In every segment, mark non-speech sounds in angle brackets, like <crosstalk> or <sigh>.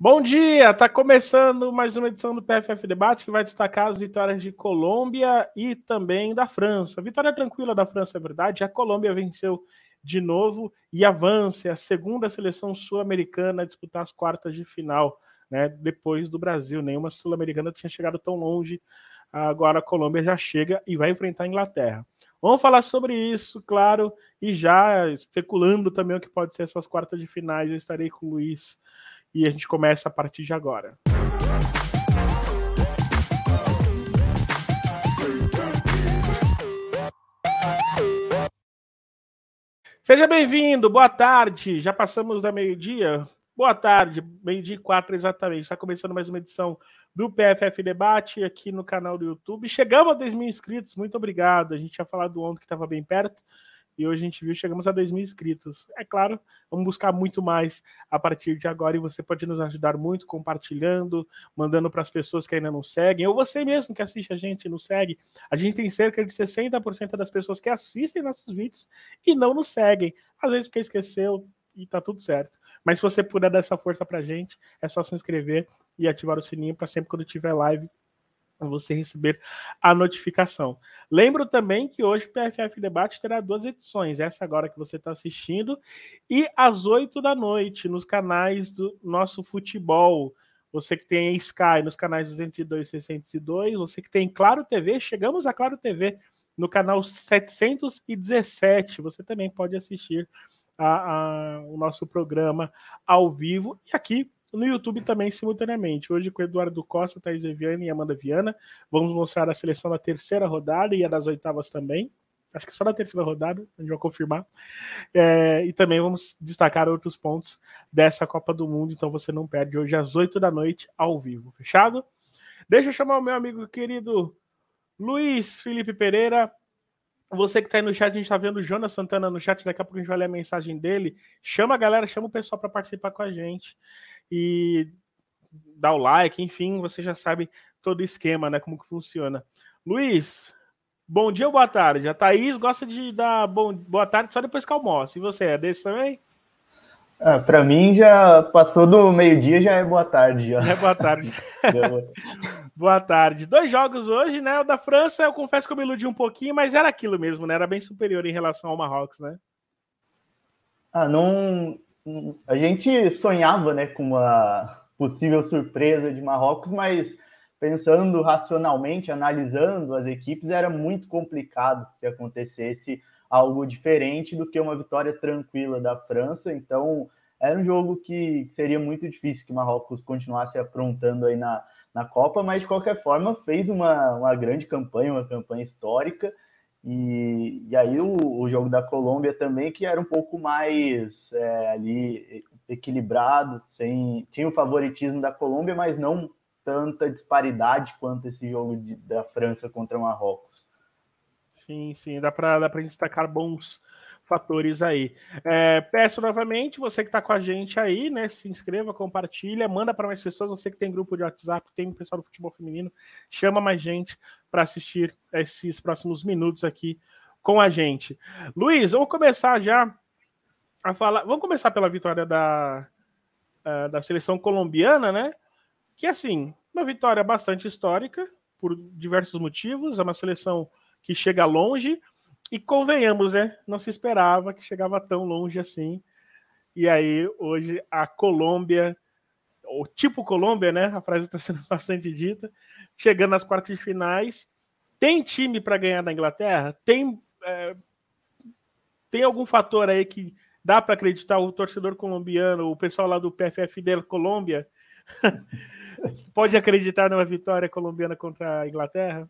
Bom dia, está começando mais uma edição do PFF Debate que vai destacar as vitórias de Colômbia e também da França. Vitória tranquila da França, é verdade. A Colômbia venceu de novo e avança, é a segunda seleção sul-americana a disputar as quartas de final, né? Depois do Brasil, nenhuma sul-americana tinha chegado tão longe. Agora a Colômbia já chega e vai enfrentar a Inglaterra. Vamos falar sobre isso, claro, e já especulando também o que pode ser essas quartas de finais. Eu estarei com o Luiz e a gente começa a partir de agora. Seja bem-vindo, boa tarde. Já passamos da meio-dia. Boa tarde, meio-dia e quatro exatamente. Está começando mais uma edição do PFF Debate aqui no canal do YouTube. Chegamos a 10 mil inscritos, muito obrigado. A gente tinha falado ontem que estava bem perto e hoje a gente viu, chegamos a 2 mil inscritos. É claro, vamos buscar muito mais a partir de agora e você pode nos ajudar muito compartilhando, mandando para as pessoas que ainda não seguem, ou você mesmo que assiste a gente e não segue. A gente tem cerca de 60% das pessoas que assistem nossos vídeos e não nos seguem. Às vezes porque esqueceu e tá tudo certo. Mas se você puder dar essa força pra gente, é só se inscrever e ativar o sininho para sempre quando tiver live você receber a notificação. Lembro também que hoje o PFF Debate terá duas edições, essa agora que você está assistindo, e às 8 da noite, nos canais do nosso futebol. Você que tem Sky nos canais 202 e 602, você que tem Claro TV, chegamos a Claro TV no canal 717. Você também pode assistir a, a, o nosso programa ao vivo. E aqui no YouTube também simultaneamente. Hoje com Eduardo Costa, Thaís Eviane e Amanda Viana. Vamos mostrar a seleção da terceira rodada e a das oitavas também. Acho que só na terceira rodada, a gente vai confirmar. É, e também vamos destacar outros pontos dessa Copa do Mundo, então você não perde hoje às 8 da noite, ao vivo. Fechado? Deixa eu chamar o meu amigo querido Luiz Felipe Pereira. Você que está aí no chat, a gente está vendo o Jonas Santana no chat, daqui a pouco a gente vai ler a mensagem dele. Chama a galera, chama o pessoal para participar com a gente e dá o like, enfim, você já sabe todo o esquema, né? Como que funciona. Luiz, bom dia ou boa tarde? A Thaís gosta de dar bom, boa tarde só depois que almoça. E você é desse também? Ah, para mim já passou do meio-dia, já é boa tarde. Já. É boa tarde. <laughs> boa tarde. Dois jogos hoje, né? O da França, eu confesso que eu me iludi um pouquinho, mas era aquilo mesmo, né? Era bem superior em relação ao Marrocos, né? Ah, não, a gente sonhava né, com uma possível surpresa de Marrocos, mas pensando racionalmente, analisando as equipes, era muito complicado que acontecesse algo diferente do que uma vitória tranquila da França. Então, era um jogo que seria muito difícil que Marrocos continuasse aprontando aí na, na Copa, mas de qualquer forma fez uma, uma grande campanha, uma campanha histórica. E, e aí o, o, jogo da Colômbia também, que era um pouco mais é, ali equilibrado, sem, tinha o favoritismo da Colômbia, mas não tanta disparidade quanto esse jogo de, da França contra Marrocos. Sim, sim, dá para dá destacar bons fatores aí. É, peço novamente, você que está com a gente aí, né? Se inscreva, compartilha, manda para mais pessoas. Você que tem grupo de WhatsApp, tem pessoal do futebol feminino, chama mais gente para assistir esses próximos minutos aqui com a gente. Luiz, vamos começar já a falar. Vamos começar pela vitória da, uh, da seleção colombiana, né? Que assim, uma vitória bastante histórica por diversos motivos. É uma seleção que chega longe e convenhamos, né? Não se esperava que chegava tão longe assim. E aí, hoje, a Colômbia, o tipo Colômbia, né? A frase está sendo <laughs> bastante dita, chegando nas quartas de finais. Tem time para ganhar da Inglaterra? Tem, é, tem algum fator aí que dá para acreditar o torcedor colombiano, o pessoal lá do PFF da Colômbia? <laughs> pode acreditar numa vitória colombiana contra a Inglaterra?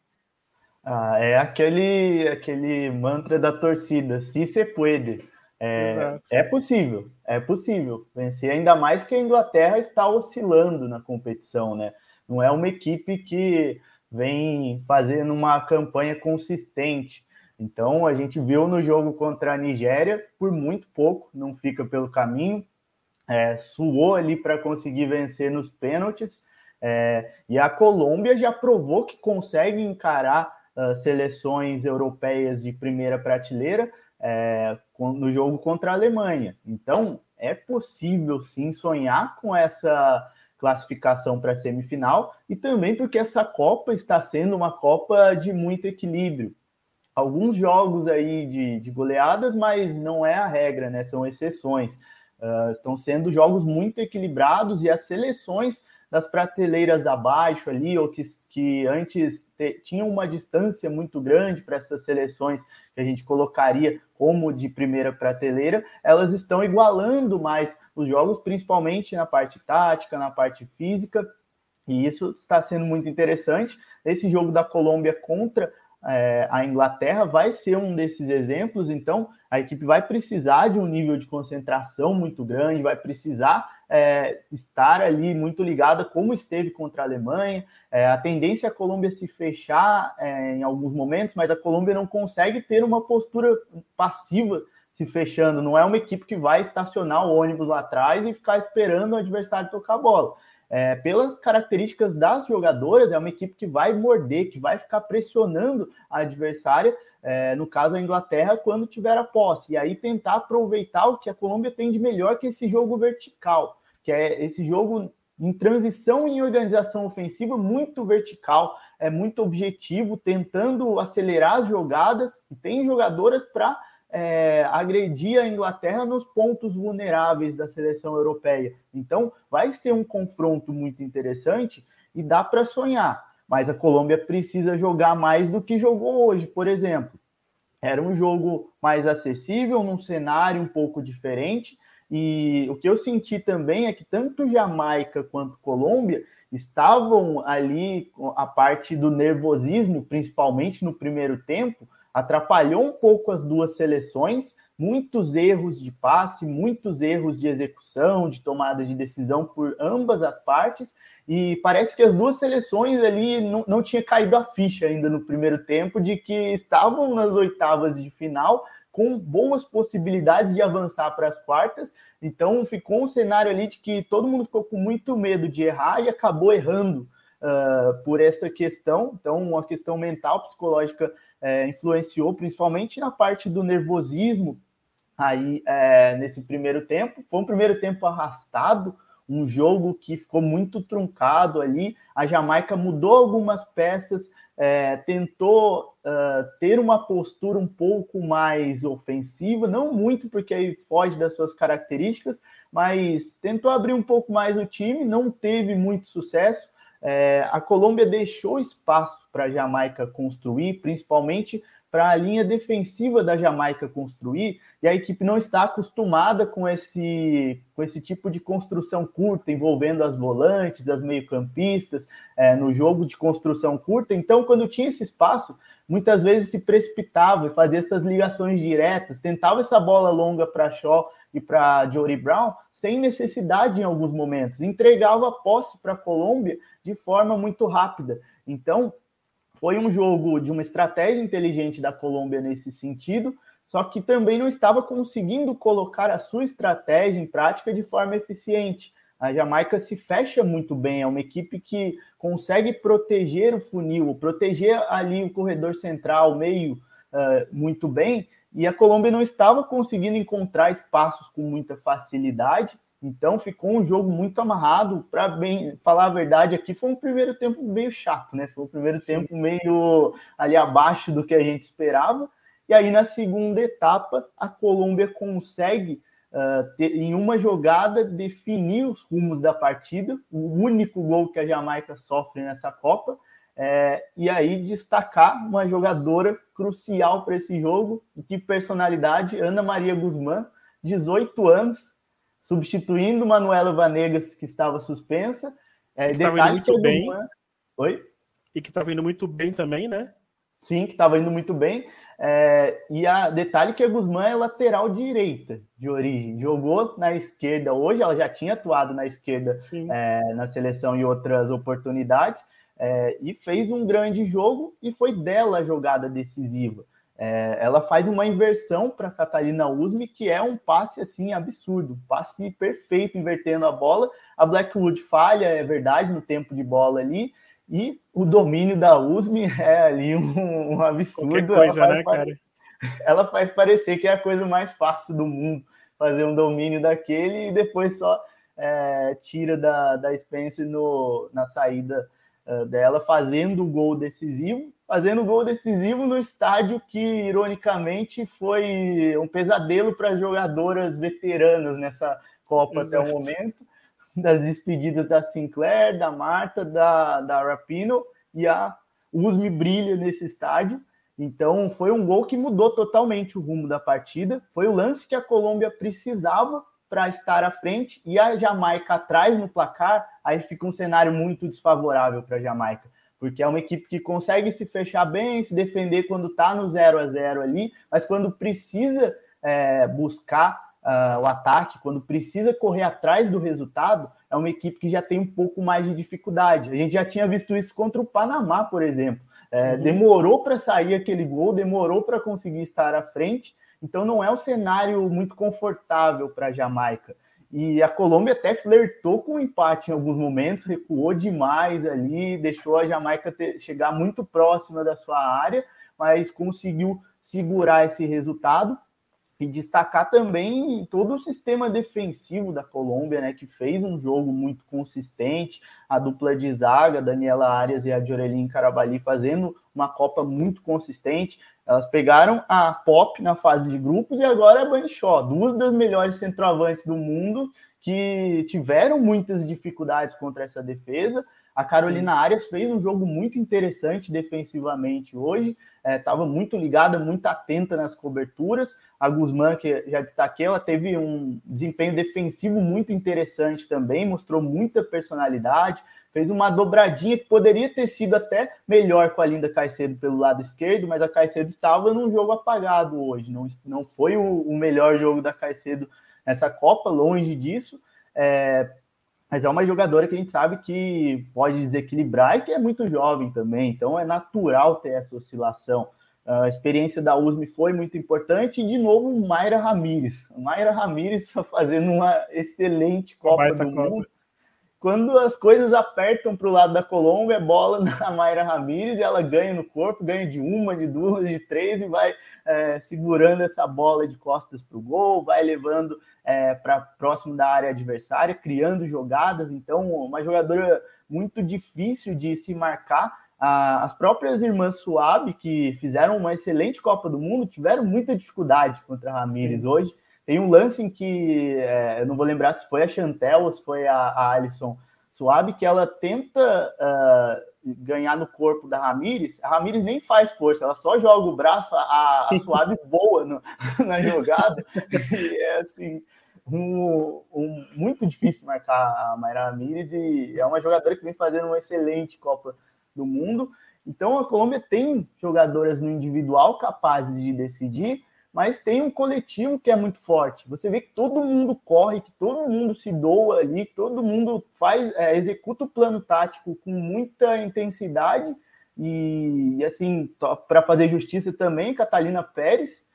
Ah, é aquele, aquele mantra da torcida, se se puede. É, é, possível, é possível vencer, ainda mais que a Inglaterra está oscilando na competição, né? Não é uma equipe que vem fazendo uma campanha consistente. Então, a gente viu no jogo contra a Nigéria, por muito pouco, não fica pelo caminho, é, suou ali para conseguir vencer nos pênaltis. É, e a Colômbia já provou que consegue encarar uh, seleções europeias de primeira prateleira é, no jogo contra a Alemanha. Então, é possível sim sonhar com essa classificação para a semifinal e também porque essa Copa está sendo uma Copa de muito equilíbrio. Alguns jogos aí de, de goleadas, mas não é a regra, né? São exceções. Uh, estão sendo jogos muito equilibrados e as seleções das prateleiras abaixo ali, ou que, que antes te, tinham uma distância muito grande para essas seleções que a gente colocaria como de primeira prateleira, elas estão igualando mais os jogos, principalmente na parte tática, na parte física, e isso está sendo muito interessante. Esse jogo da Colômbia contra é, a Inglaterra vai ser um desses exemplos, então a equipe vai precisar de um nível de concentração muito grande, vai precisar é, estar ali muito ligada, como esteve contra a Alemanha. É, a tendência é a Colômbia se fechar é, em alguns momentos, mas a Colômbia não consegue ter uma postura passiva se fechando. Não é uma equipe que vai estacionar o ônibus lá atrás e ficar esperando o adversário tocar a bola. É, pelas características das jogadoras, é uma equipe que vai morder, que vai ficar pressionando a adversária, é, no caso a Inglaterra, quando tiver a posse, e aí tentar aproveitar o que a Colômbia tem de melhor, que esse jogo vertical que é esse jogo em transição e em organização ofensiva muito vertical, é muito objetivo, tentando acelerar as jogadas, e tem jogadoras para é, agredir a Inglaterra nos pontos vulneráveis da seleção europeia. Então, vai ser um confronto muito interessante e dá para sonhar. Mas a Colômbia precisa jogar mais do que jogou hoje, por exemplo. Era um jogo mais acessível, num cenário um pouco diferente, e o que eu senti também é que tanto Jamaica quanto Colômbia estavam ali a parte do nervosismo, principalmente no primeiro tempo, atrapalhou um pouco as duas seleções, muitos erros de passe, muitos erros de execução, de tomada de decisão por ambas as partes, e parece que as duas seleções ali não, não tinha caído a ficha ainda no primeiro tempo de que estavam nas oitavas de final, com boas possibilidades de avançar para as quartas. Então ficou um cenário ali de que todo mundo ficou com muito medo de errar e acabou errando uh, por essa questão. Então, uma questão mental, psicológica uh, influenciou, principalmente na parte do nervosismo aí uh, nesse primeiro tempo. Foi um primeiro tempo arrastado, um jogo que ficou muito truncado ali. A Jamaica mudou algumas peças, é, tentou uh, ter uma postura um pouco mais ofensiva, não muito, porque aí foge das suas características, mas tentou abrir um pouco mais o time, não teve muito sucesso. É, a Colômbia deixou espaço para a Jamaica construir, principalmente para a linha defensiva da Jamaica construir, e a equipe não está acostumada com esse, com esse tipo de construção curta, envolvendo as volantes, as meio-campistas, é, no jogo de construção curta. Então, quando tinha esse espaço, muitas vezes se precipitava e fazia essas ligações diretas, tentava essa bola longa para Shaw e para Jory Brown, sem necessidade em alguns momentos, entregava a posse para a Colômbia de forma muito rápida. Então, foi um jogo de uma estratégia inteligente da Colômbia nesse sentido, só que também não estava conseguindo colocar a sua estratégia em prática de forma eficiente. A Jamaica se fecha muito bem, é uma equipe que consegue proteger o funil, proteger ali o corredor central, meio uh, muito bem, e a Colômbia não estava conseguindo encontrar espaços com muita facilidade. Então ficou um jogo muito amarrado. Para bem falar a verdade, aqui foi um primeiro tempo meio chato, né? Foi um primeiro Sim. tempo meio ali abaixo do que a gente esperava. E aí na segunda etapa a Colômbia consegue uh, ter, em uma jogada definir os rumos da partida, o único gol que a Jamaica sofre nessa Copa. É, e aí destacar uma jogadora crucial para esse jogo, que personalidade, Ana Maria Guzmán, 18 anos, substituindo Manuela Vanegas, que estava suspensa. É, que indo muito bem. Oi? E que estava indo muito bem também, né? Sim, que estava indo muito bem. É, e a detalhe que a Guzmán é lateral direita de origem. Jogou na esquerda hoje, ela já tinha atuado na esquerda é, na seleção e outras oportunidades. É, e fez um grande jogo e foi dela a jogada decisiva. É, ela faz uma inversão para Catalina Usme, que é um passe assim absurdo, um passe perfeito invertendo a bola. A Blackwood falha, é verdade, no tempo de bola ali, e o domínio da Usme é ali um, um absurdo. Coisa, ela, faz né, ela faz parecer que é a coisa mais fácil do mundo fazer um domínio daquele e depois só é, tira da, da Spence no, na saída uh, dela, fazendo o gol decisivo. Fazendo o gol decisivo no estádio que, ironicamente, foi um pesadelo para jogadoras veteranas nessa Copa Exato. até o momento. Das despedidas da Sinclair, da Marta, da, da Rapino e a Usme brilha nesse estádio. Então, foi um gol que mudou totalmente o rumo da partida. Foi o lance que a Colômbia precisava para estar à frente e a Jamaica atrás no placar, aí fica um cenário muito desfavorável para a Jamaica, porque é uma equipe que consegue se fechar bem, se defender quando está no 0 a 0 ali, mas quando precisa é, buscar uh, o ataque, quando precisa correr atrás do resultado, é uma equipe que já tem um pouco mais de dificuldade. A gente já tinha visto isso contra o Panamá, por exemplo. É, uhum. Demorou para sair aquele gol, demorou para conseguir estar à frente, então não é um cenário muito confortável para a Jamaica. E a Colômbia até flertou com o empate em alguns momentos, recuou demais ali, deixou a Jamaica ter, chegar muito próxima da sua área, mas conseguiu segurar esse resultado e destacar também todo o sistema defensivo da Colômbia, né, que fez um jogo muito consistente, a dupla de zaga, Daniela Arias e a Jorelin Carabali fazendo uma Copa muito consistente. Elas pegaram a Pop na fase de grupos e agora a Bunny Shaw, duas das melhores centroavantes do mundo que tiveram muitas dificuldades contra essa defesa. A Carolina Sim. Arias fez um jogo muito interessante defensivamente hoje estava é, muito ligada, muito atenta nas coberturas. A Guzmán, que já destaquei, ela teve um desempenho defensivo muito interessante também, mostrou muita personalidade, fez uma dobradinha que poderia ter sido até melhor com a Linda Caicedo pelo lado esquerdo, mas a Caicedo estava num jogo apagado hoje, não, não foi o, o melhor jogo da Caicedo nessa Copa, longe disso. É, mas é uma jogadora que a gente sabe que pode desequilibrar e que é muito jovem também, então é natural ter essa oscilação. A experiência da USM foi muito importante e, de novo, Mayra Ramírez. Mayra Ramírez <laughs> fazendo uma excelente Copa do Mundo. Quando as coisas apertam para o lado da Colômbia, é bola <laughs> na Mayra Ramírez e ela ganha no corpo, ganha de uma, de duas, de três e vai é, segurando essa bola de costas para o gol, vai levando é, para próximo da área adversária, criando jogadas. Então, uma jogadora muito difícil de se marcar. as próprias irmãs Suabe, que fizeram uma excelente Copa do Mundo, tiveram muita dificuldade contra a Ramires hoje. Tem um lance em que, é, eu não vou lembrar se foi a Chantel ou se foi a, a Alison Suabe, que ela tenta uh, ganhar no corpo da Ramires. A Ramires nem faz força, ela só joga o braço, a, a Suave voa no, <laughs> na jogada. e é assim, um, um, muito difícil marcar a Mayra Ramírez e é uma jogadora que vem fazendo uma excelente Copa do Mundo. Então a Colômbia tem jogadoras no individual capazes de decidir, mas tem um coletivo que é muito forte. Você vê que todo mundo corre, que todo mundo se doa ali, todo mundo faz, é, executa o plano tático com muita intensidade e, e assim, para fazer justiça também, Catalina Pérez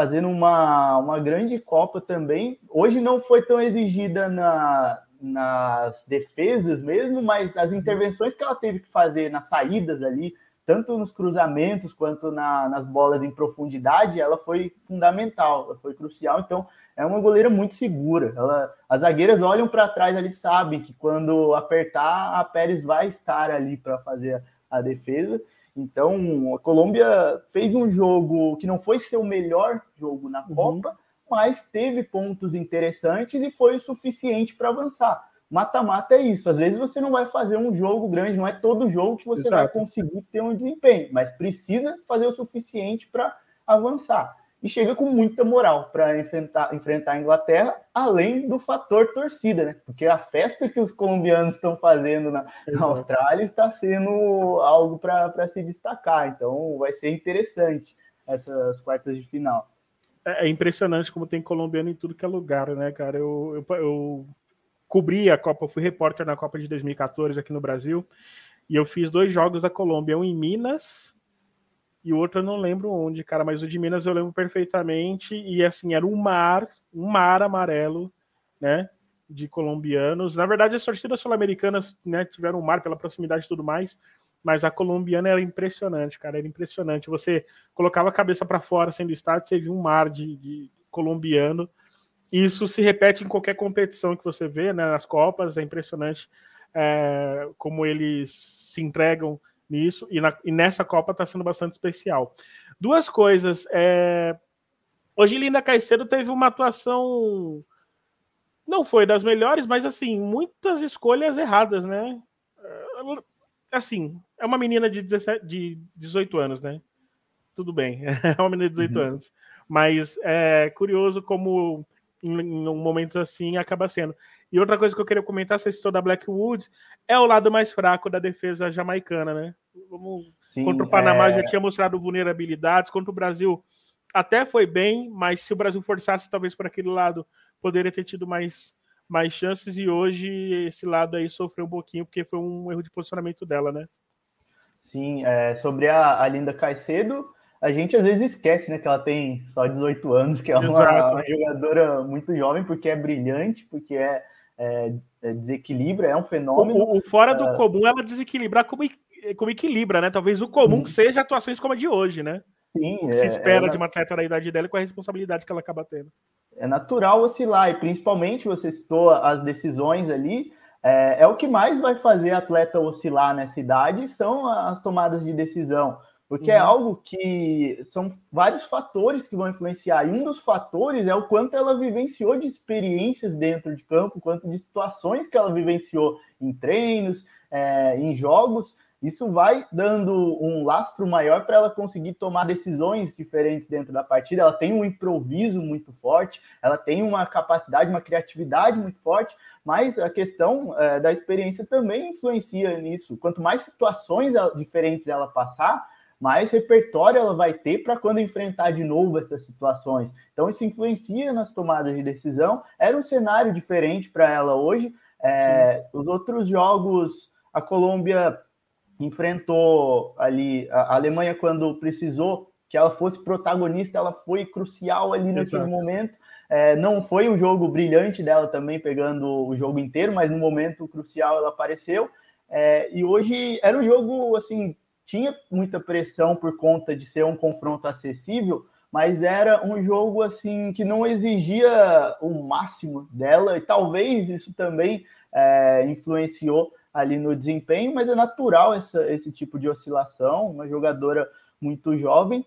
fazendo uma, uma grande Copa também. Hoje não foi tão exigida na, nas defesas mesmo, mas as intervenções que ela teve que fazer nas saídas ali, tanto nos cruzamentos quanto na, nas bolas em profundidade, ela foi fundamental, ela foi crucial. Então, é uma goleira muito segura. Ela, as zagueiras olham para trás ali, sabem que quando apertar, a Pérez vai estar ali para fazer a, a defesa. Então, a Colômbia fez um jogo que não foi seu melhor jogo na uhum. Copa, mas teve pontos interessantes e foi o suficiente para avançar. Mata-mata é isso. Às vezes você não vai fazer um jogo grande, não é todo jogo que você Exato. vai conseguir ter um desempenho, mas precisa fazer o suficiente para avançar e chega com muita moral para enfrentar, enfrentar a Inglaterra, além do fator torcida, né? Porque a festa que os colombianos estão fazendo na, na Austrália está sendo algo para se destacar. Então vai ser interessante essas quartas de final. É, é impressionante como tem colombiano em tudo que é lugar, né, cara? Eu, eu, eu cobri a Copa, fui repórter na Copa de 2014 aqui no Brasil, e eu fiz dois jogos da Colômbia, um em Minas e o outro eu não lembro onde, cara, mas o de Minas eu lembro perfeitamente. E assim, era um mar, um mar amarelo, né? De colombianos. Na verdade, as torcidas sul-americanas né, tiveram um mar pela proximidade e tudo mais, mas a colombiana era impressionante, cara, era impressionante. Você colocava a cabeça para fora sendo estádio, você via um mar de, de colombiano isso se repete em qualquer competição que você vê, né? Nas Copas, é impressionante é, como eles se entregam nisso, e, na, e nessa Copa está sendo bastante especial. Duas coisas. É, hoje Linda Caicedo teve uma atuação. Não foi das melhores, mas assim, muitas escolhas erradas, né? Assim, é uma menina de, 17, de 18 anos, né? Tudo bem, <laughs> é uma menina de 18 uhum. anos. Mas é curioso como em, em, momentos assim acaba sendo. E outra coisa que eu queria comentar, você citou da Blackwood, é o lado mais fraco da defesa jamaicana, né? Sim, contra o Panamá é... já tinha mostrado vulnerabilidades, contra o Brasil até foi bem, mas se o Brasil forçasse talvez para aquele lado, poderia ter tido mais, mais chances, e hoje esse lado aí sofreu um pouquinho, porque foi um erro de posicionamento dela, né? Sim, é, sobre a, a Linda Caicedo, a gente às vezes esquece, né, que ela tem só 18 anos, que é uma, uma <laughs> jogadora muito jovem, porque é brilhante, porque é, é, é desequilibra, é um fenômeno. O, o fora do uh, comum, ela desequilibrar como, como equilibra, né? Talvez o comum seja atuações como a de hoje, né? Sim. Se é, espera é, de uma atleta da idade dela com a responsabilidade que ela acaba tendo. É natural oscilar, e principalmente você citou as decisões ali. É, é o que mais vai fazer a atleta oscilar nessa idade, são as tomadas de decisão porque é uhum. é algo que são vários fatores que vão influenciar. E um dos fatores é o quanto ela vivenciou de experiências dentro de campo, quanto de situações que ela vivenciou em treinos, é, em jogos. Isso vai dando um lastro maior para ela conseguir tomar decisões diferentes dentro da partida. Ela tem um improviso muito forte, ela tem uma capacidade, uma criatividade muito forte, mas a questão é, da experiência também influencia nisso. Quanto mais situações diferentes ela passar, mais repertório ela vai ter para quando enfrentar de novo essas situações. Então, isso influencia nas tomadas de decisão. Era um cenário diferente para ela hoje. É, os outros jogos, a Colômbia enfrentou ali a Alemanha quando precisou que ela fosse protagonista, ela foi crucial ali naquele momento. É, não foi um jogo brilhante dela também, pegando o jogo inteiro, mas no momento crucial ela apareceu. É, e hoje era um jogo assim tinha muita pressão por conta de ser um confronto acessível, mas era um jogo assim que não exigia o máximo dela, e talvez isso também é, influenciou ali no desempenho, mas é natural essa, esse tipo de oscilação. Uma jogadora muito jovem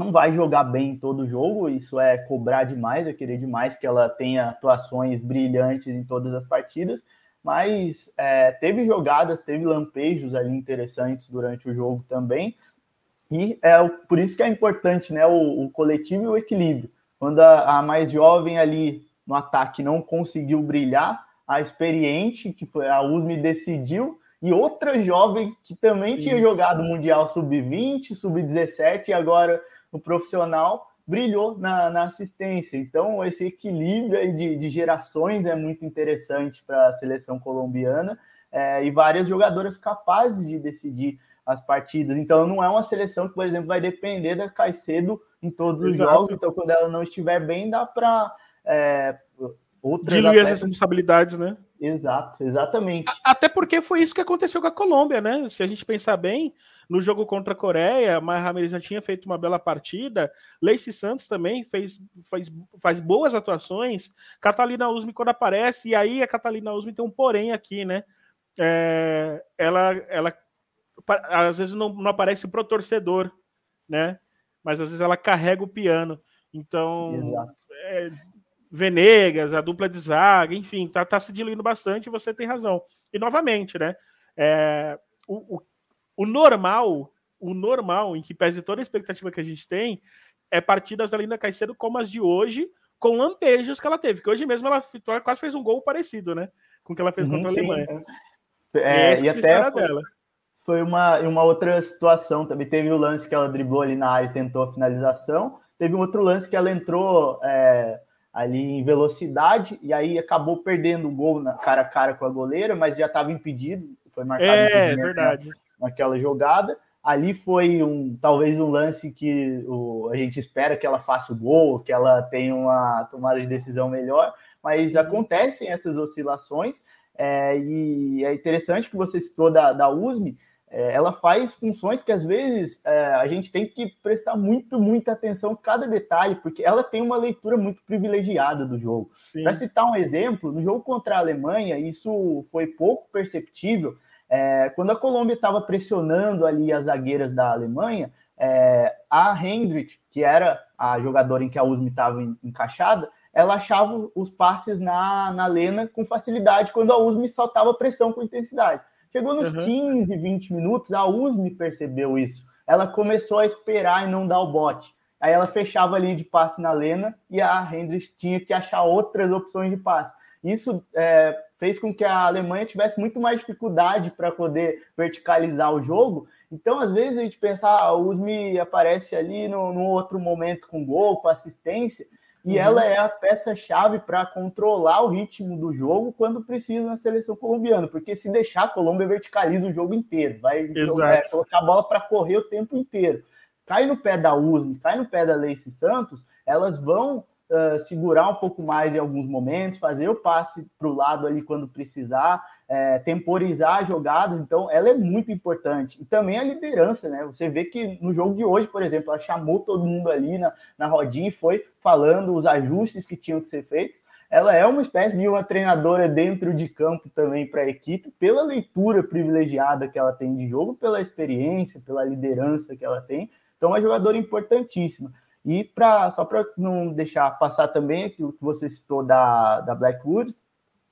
não vai jogar bem em todo jogo, isso é cobrar demais, é querer demais que ela tenha atuações brilhantes em todas as partidas, mas é, teve jogadas, teve lampejos ali interessantes durante o jogo também. E é por isso que é importante né, o, o coletivo e o equilíbrio. Quando a, a, mais jovem ali no ataque não conseguiu brilhar, a experiente, que foi a USME, decidiu, e outra jovem que também Sim. tinha jogado Mundial Sub-20, Sub-17 e agora no profissional, brilhou na, na assistência. Então, esse equilíbrio de, de gerações é muito interessante para a seleção colombiana é, e várias jogadoras capazes de decidir as partidas. Então, não é uma seleção que, por exemplo, vai depender da Caicedo em todos Exato. os jogos. Então, quando ela não estiver bem, dá para é, outras diluir atletas... as responsabilidades, né? Exato, exatamente. Até porque foi isso que aconteceu com a Colômbia, né? Se a gente pensar bem, no jogo contra a Coreia, Maia Ramirez já tinha feito uma bela partida. Lacey Santos também fez, faz, faz boas atuações. Catalina Usme quando aparece, e aí a Catalina Usme tem um porém aqui, né? É, ela, ela às vezes não, não aparece pro torcedor, né? Mas às vezes ela carrega o piano. Então, é, Venegas, a dupla de zaga, enfim, tá, tá se diluindo bastante. Você tem razão. E novamente, né? É, o, o, o normal, o normal, em que pese toda a expectativa que a gente tem, é partidas da Linda Caicedo como as de hoje, com lampejos que ela teve. Que hoje mesmo ela quase fez um gol parecido, né? Com o que ela fez contra a uhum, Alemanha. É, e, e até foi, dela. foi uma, uma outra situação também. Teve o lance que ela driblou ali na área e tentou a finalização. Teve um outro lance que ela entrou é, ali em velocidade e aí acabou perdendo o gol na cara a cara com a goleira, mas já estava impedido. Foi marcado. É, verdade naquela jogada. Ali foi um talvez um lance que o, a gente espera que ela faça o gol, que ela tenha uma tomada de decisão melhor, mas uhum. acontecem essas oscilações. É, e é interessante que você citou da, da USM. É, ela faz funções que às vezes é, a gente tem que prestar muito, muita atenção cada detalhe, porque ela tem uma leitura muito privilegiada do jogo. Para citar um exemplo, no jogo contra a Alemanha, isso foi pouco perceptível. É, quando a Colômbia estava pressionando ali as zagueiras da Alemanha, é, a Hendrick, que era a jogadora em que a USM estava encaixada, ela achava os passes na, na Lena com facilidade quando a USM soltava pressão com intensidade. Chegou nos uhum. 15, 20 minutos, a USM percebeu isso. Ela começou a esperar e não dar o bote. Aí ela fechava a linha de passe na Lena e a Hendricks tinha que achar outras opções de passe. Isso é, fez com que a Alemanha tivesse muito mais dificuldade para poder verticalizar o jogo. Então, às vezes, a gente pensa, ah, a USM aparece ali no, no outro momento com gol, com assistência, e uhum. ela é a peça-chave para controlar o ritmo do jogo quando precisa na seleção colombiana, porque se deixar a Colômbia verticaliza o jogo inteiro, vai é, colocar a bola para correr o tempo inteiro. Cai no pé da USM, cai no pé da Lacey Santos, elas vão uh, segurar um pouco mais em alguns momentos, fazer o passe para o lado ali quando precisar, é, temporizar jogadas, então ela é muito importante. E também a liderança, né? Você vê que no jogo de hoje, por exemplo, ela chamou todo mundo ali na, na rodinha e foi falando os ajustes que tinham que ser feitos. Ela é uma espécie de uma treinadora dentro de campo também para a equipe, pela leitura privilegiada que ela tem de jogo, pela experiência, pela liderança que ela tem. Então, é uma jogadora importantíssima. E pra, só para não deixar passar também aquilo que você citou da, da Blackwood,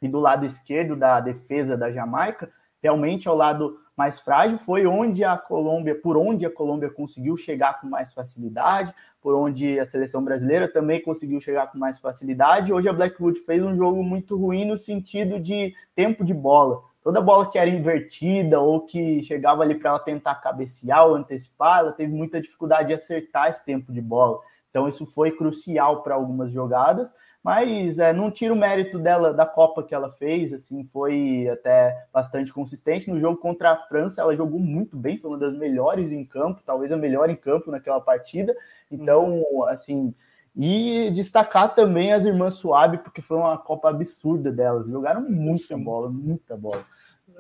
e do lado esquerdo da defesa da Jamaica, realmente ao lado mais frágil, foi onde a Colômbia, por onde a Colômbia conseguiu chegar com mais facilidade, por onde a seleção brasileira também conseguiu chegar com mais facilidade. Hoje a Blackwood fez um jogo muito ruim no sentido de tempo de bola toda bola que era invertida ou que chegava ali para ela tentar cabecear ou antecipar, ela teve muita dificuldade de acertar esse tempo de bola. Então isso foi crucial para algumas jogadas, mas é, não tira o mérito dela da Copa que ela fez, assim, foi até bastante consistente. No jogo contra a França, ela jogou muito bem, foi uma das melhores em campo, talvez a melhor em campo naquela partida. Então, assim, e destacar também as irmãs Suave, porque foi uma Copa absurda delas. Jogaram muita bola, muita bola.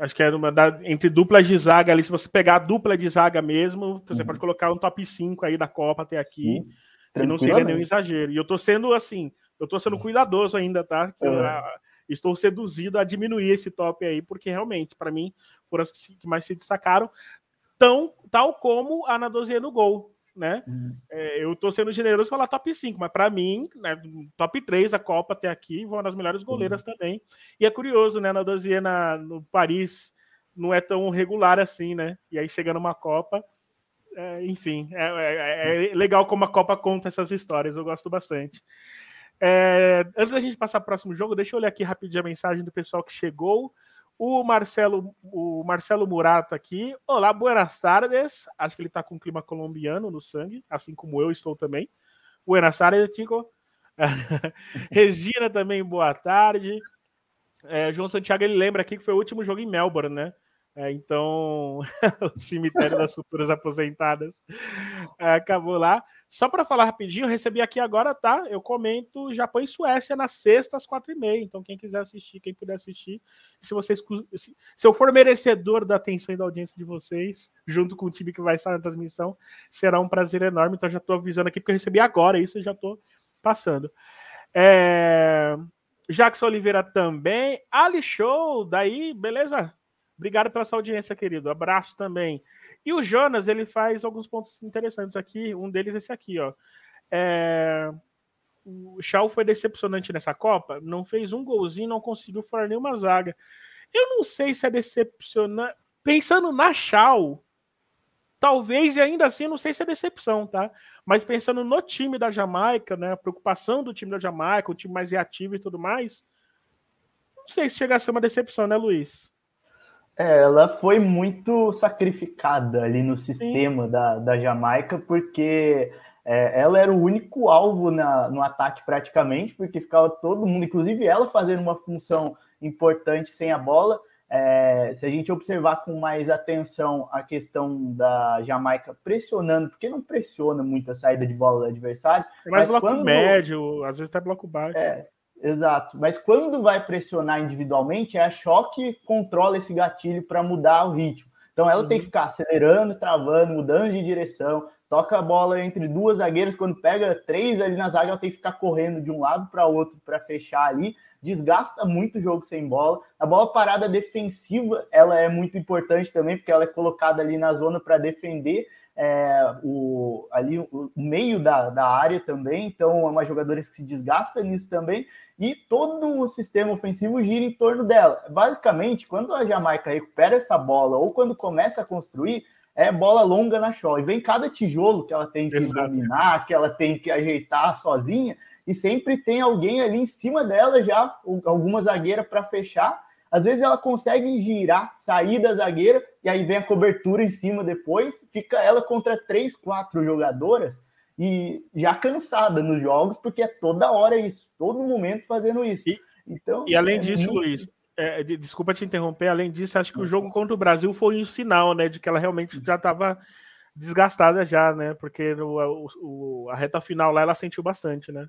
Acho que é uma da, entre duplas de zaga ali. Se você pegar a dupla de zaga mesmo, você uhum. pode colocar um top 5 aí da Copa até aqui. Que não seria nenhum exagero. E eu tô sendo assim, eu tô sendo cuidadoso ainda, tá? Uhum. Eu, estou seduzido a diminuir esse top aí, porque realmente, para mim, foram as que mais se destacaram, tão, tal como a Dozier no gol né? Uhum. É, eu tô sendo generoso falar top 5, mas para mim, né, top 3 da Copa até aqui, vão das melhores goleiras uhum. também. E é curioso, né? Na Dozier na, no Paris não é tão regular assim, né? E aí chega numa Copa. É, enfim, é, é, é, legal como a Copa conta essas histórias, eu gosto bastante. É, antes da gente passar para o próximo jogo, deixa eu olhar aqui rapidinho a mensagem do pessoal que chegou. O Marcelo, o Marcelo Murato aqui. Olá, buenas tardes. Acho que ele está com clima colombiano no sangue, assim como eu estou também. Buenas tardes, Chico. <laughs> Regina também, boa tarde. É, João Santiago, ele lembra aqui que foi o último jogo em Melbourne, né? É, então, <laughs> o cemitério das futuras aposentadas é, acabou lá. Só para falar rapidinho, eu recebi aqui agora, tá? Eu comento Japão e Suécia na sexta às quatro e meia. Então, quem quiser assistir, quem puder assistir, se vocês, se, se eu for merecedor da atenção e da audiência de vocês, junto com o time que vai estar na transmissão, será um prazer enorme. Então, já estou avisando aqui porque eu recebi agora isso, e já estou passando. É... Jackson Oliveira também. Ali Show, daí, beleza? Obrigado pela sua audiência, querido. Abraço também. E o Jonas, ele faz alguns pontos interessantes aqui. Um deles é esse aqui, ó. É... O Shaw foi decepcionante nessa Copa. Não fez um golzinho, não conseguiu furar nenhuma zaga. Eu não sei se é decepcionante. Pensando na Shaw, talvez e ainda assim, não sei se é decepção, tá? Mas pensando no time da Jamaica, né? A preocupação do time da Jamaica, o time mais reativo e tudo mais. Não sei se chega a ser uma decepção, né, Luiz? É, ela foi muito sacrificada ali no sistema da, da Jamaica, porque é, ela era o único alvo na, no ataque praticamente, porque ficava todo mundo, inclusive ela, fazendo uma função importante sem a bola. É, se a gente observar com mais atenção a questão da Jamaica pressionando, porque não pressiona muito a saída de bola do adversário. É mais bloco quando... médio, às vezes até bloco baixo. É, Exato. Mas quando vai pressionar individualmente, é a choque controla esse gatilho para mudar o ritmo. Então ela uhum. tem que ficar acelerando, travando, mudando de direção, toca a bola entre duas zagueiras, quando pega três ali na zaga, ela tem que ficar correndo de um lado para outro para fechar ali. Desgasta muito o jogo sem bola. A bola parada defensiva, ela é muito importante também, porque ela é colocada ali na zona para defender é, o, ali o meio da, da área também, então é uma jogadora que se desgasta nisso também, e todo o sistema ofensivo gira em torno dela. Basicamente, quando a Jamaica recupera essa bola ou quando começa a construir, é bola longa na show. E vem cada tijolo que ela tem que Exato. dominar, que ela tem que ajeitar sozinha, e sempre tem alguém ali em cima dela já, alguma zagueira para fechar, às vezes ela consegue girar, sair da zagueira, e aí vem a cobertura em cima depois, fica ela contra três, quatro jogadoras, e já cansada nos jogos, porque é toda hora isso, todo momento fazendo isso. E, então, e além é disso, muito... Luiz, é, desculpa te interromper, além disso, acho que o jogo contra o Brasil foi um sinal, né, de que ela realmente já estava desgastada já, né, porque o, o, a reta final lá ela sentiu bastante, né.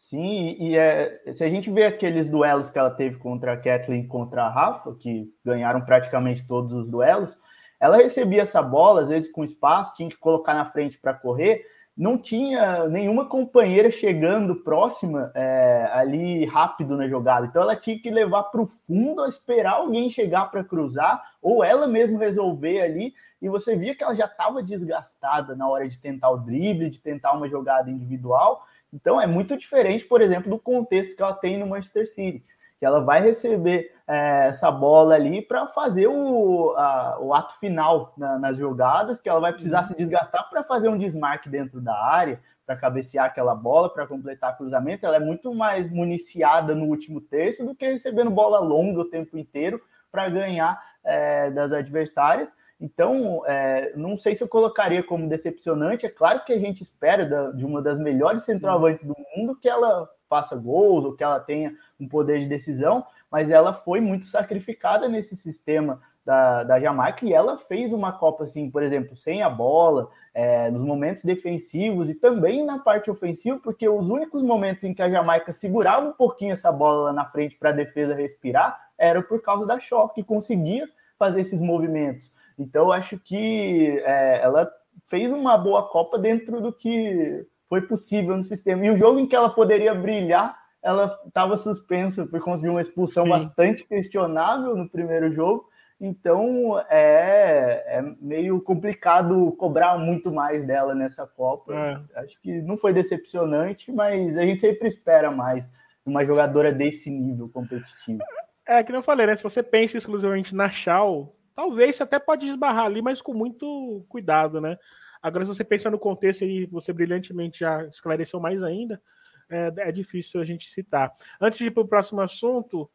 Sim, e é, se a gente vê aqueles duelos que ela teve contra a Kathleen contra a Rafa, que ganharam praticamente todos os duelos, ela recebia essa bola, às vezes com espaço, tinha que colocar na frente para correr, não tinha nenhuma companheira chegando próxima é, ali rápido na jogada. Então ela tinha que levar para o fundo, esperar alguém chegar para cruzar, ou ela mesma resolver ali. E você via que ela já estava desgastada na hora de tentar o drible, de tentar uma jogada individual. Então é muito diferente, por exemplo, do contexto que ela tem no Manchester City, que ela vai receber é, essa bola ali para fazer o, a, o ato final na, nas jogadas, que ela vai precisar uhum. se desgastar para fazer um desmarque dentro da área, para cabecear aquela bola, para completar cruzamento. Ela é muito mais municiada no último terço do que recebendo bola longa o tempo inteiro para ganhar é, das adversárias. Então, é, não sei se eu colocaria como decepcionante. É claro que a gente espera da, de uma das melhores centroavantes do mundo que ela faça gols ou que ela tenha um poder de decisão, mas ela foi muito sacrificada nesse sistema da, da Jamaica e ela fez uma Copa, assim, por exemplo, sem a bola, é, nos momentos defensivos e também na parte ofensiva, porque os únicos momentos em que a Jamaica segurava um pouquinho essa bola lá na frente para a defesa respirar era por causa da choque, que conseguia fazer esses movimentos. Então, acho que é, ela fez uma boa Copa dentro do que foi possível no sistema. E o jogo em que ela poderia brilhar, ela estava suspensa por conseguir uma expulsão Sim. bastante questionável no primeiro jogo. Então é, é, meio complicado cobrar muito mais dela nessa Copa. É. Acho que não foi decepcionante, mas a gente sempre espera mais uma jogadora desse nível competitivo. É, que eu falei, né? Se você pensa exclusivamente na Shaw, Talvez você até pode esbarrar ali, mas com muito cuidado, né? Agora, se você pensa no contexto e você brilhantemente já esclareceu mais ainda, é, é difícil a gente citar. Antes de ir para o próximo assunto,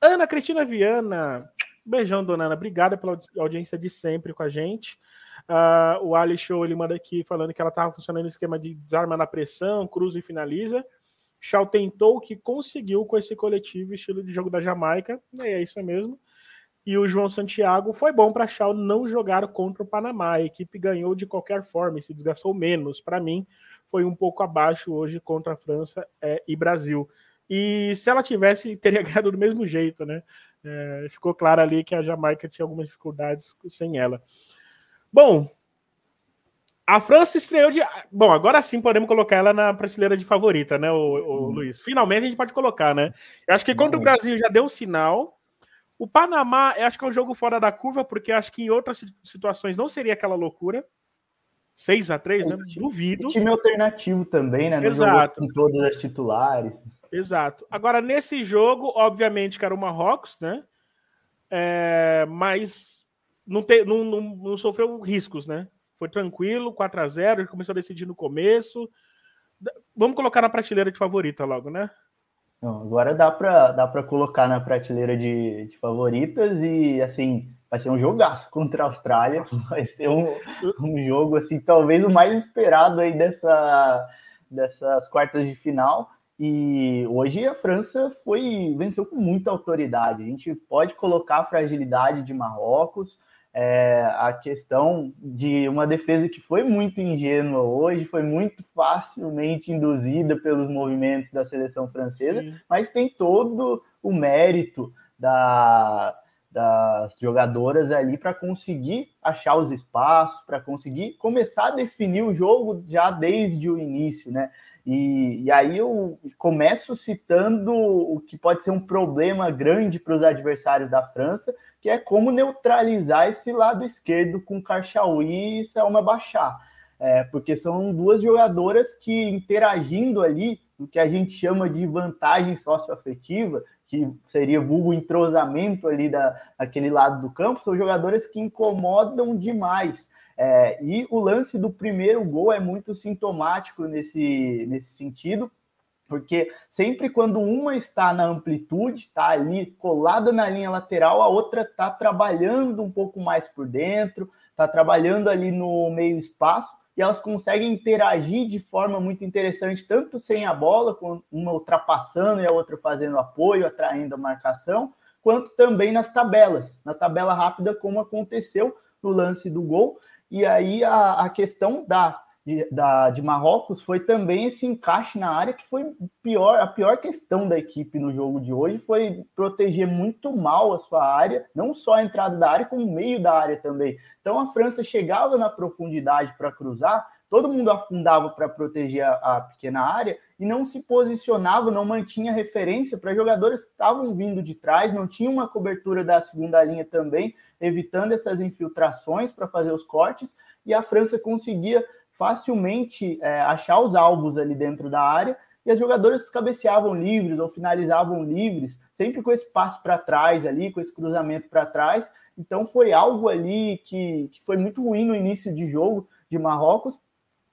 Ana Cristina Viana. Beijão, dona Ana. Obrigada pela audiência de sempre com a gente. Uh, o Ali Show ele manda aqui falando que ela estava funcionando no esquema de desarma na pressão, cruza e finaliza. Shaw tentou o que conseguiu com esse coletivo estilo de jogo da Jamaica. E é isso mesmo e o João Santiago foi bom para Shaw não jogar contra o Panamá. A equipe ganhou de qualquer forma e se desgastou menos. Para mim, foi um pouco abaixo hoje contra a França é, e Brasil. E se ela tivesse, <laughs> teria ganhado do mesmo jeito, né? É, ficou claro ali que a Jamaica tinha algumas dificuldades sem ela. Bom, a França estreou de. Bom, agora sim podemos colocar ela na prateleira de favorita, né, o, o hum. Luiz? Finalmente a gente pode colocar, né? Eu acho que contra o Brasil já deu um sinal o Panamá, eu acho que é um jogo fora da curva, porque acho que em outras situações não seria aquela loucura. 6 a 3 né? Duvido. time alternativo também, né? Exato. Com todas as titulares. Exato. Agora, nesse jogo, obviamente que era o Marrocos, né? É, mas não, te, não, não, não, sofreu riscos, né? Foi tranquilo, 4 a 0 começou a decidir no começo. Vamos colocar na prateleira de favorita logo, né? Não, agora dá para dá para colocar na prateleira de, de, favoritas e assim vai ser um jogaço <laughs> contra a Austrália. Vai ser um, um jogo assim talvez o mais esperado aí dessa dessas quartas de final. E hoje a França foi venceu com muita autoridade. A gente pode colocar a fragilidade de Marrocos, é, a questão de uma defesa que foi muito ingênua hoje, foi muito facilmente induzida pelos movimentos da seleção francesa, Sim. mas tem todo o mérito da, das jogadoras ali para conseguir achar os espaços, para conseguir começar a definir o jogo já desde o início, né? E, e aí eu começo citando o que pode ser um problema grande para os adversários da França, que é como neutralizar esse lado esquerdo com Karchaoui e Selma Bachar. É, porque são duas jogadoras que interagindo ali, o que a gente chama de vantagem socioafetiva, que seria vulgo entrosamento ali da, daquele lado do campo, são jogadoras que incomodam demais. É, e o lance do primeiro gol é muito sintomático nesse, nesse sentido, porque sempre quando uma está na amplitude, está ali colada na linha lateral, a outra está trabalhando um pouco mais por dentro, está trabalhando ali no meio espaço, e elas conseguem interagir de forma muito interessante, tanto sem a bola, com uma ultrapassando e a outra fazendo apoio, atraindo a marcação, quanto também nas tabelas, na tabela rápida, como aconteceu no lance do gol. E aí a, a questão da de, da, de Marrocos foi também esse encaixe na área, que foi pior, a pior questão da equipe no jogo de hoje, foi proteger muito mal a sua área, não só a entrada da área, como o meio da área também. Então a França chegava na profundidade para cruzar, todo mundo afundava para proteger a, a, pequena área e não se posicionava, não mantinha referência para jogadores que estavam vindo de trás, não tinha uma cobertura da segunda linha também, evitando essas infiltrações para fazer os cortes, e a França conseguia facilmente é, achar os alvos ali dentro da área e as jogadoras cabeceavam livres ou finalizavam livres, sempre com esse passo para trás ali, com esse cruzamento para trás. Então foi algo ali que, que foi muito ruim no início de jogo de Marrocos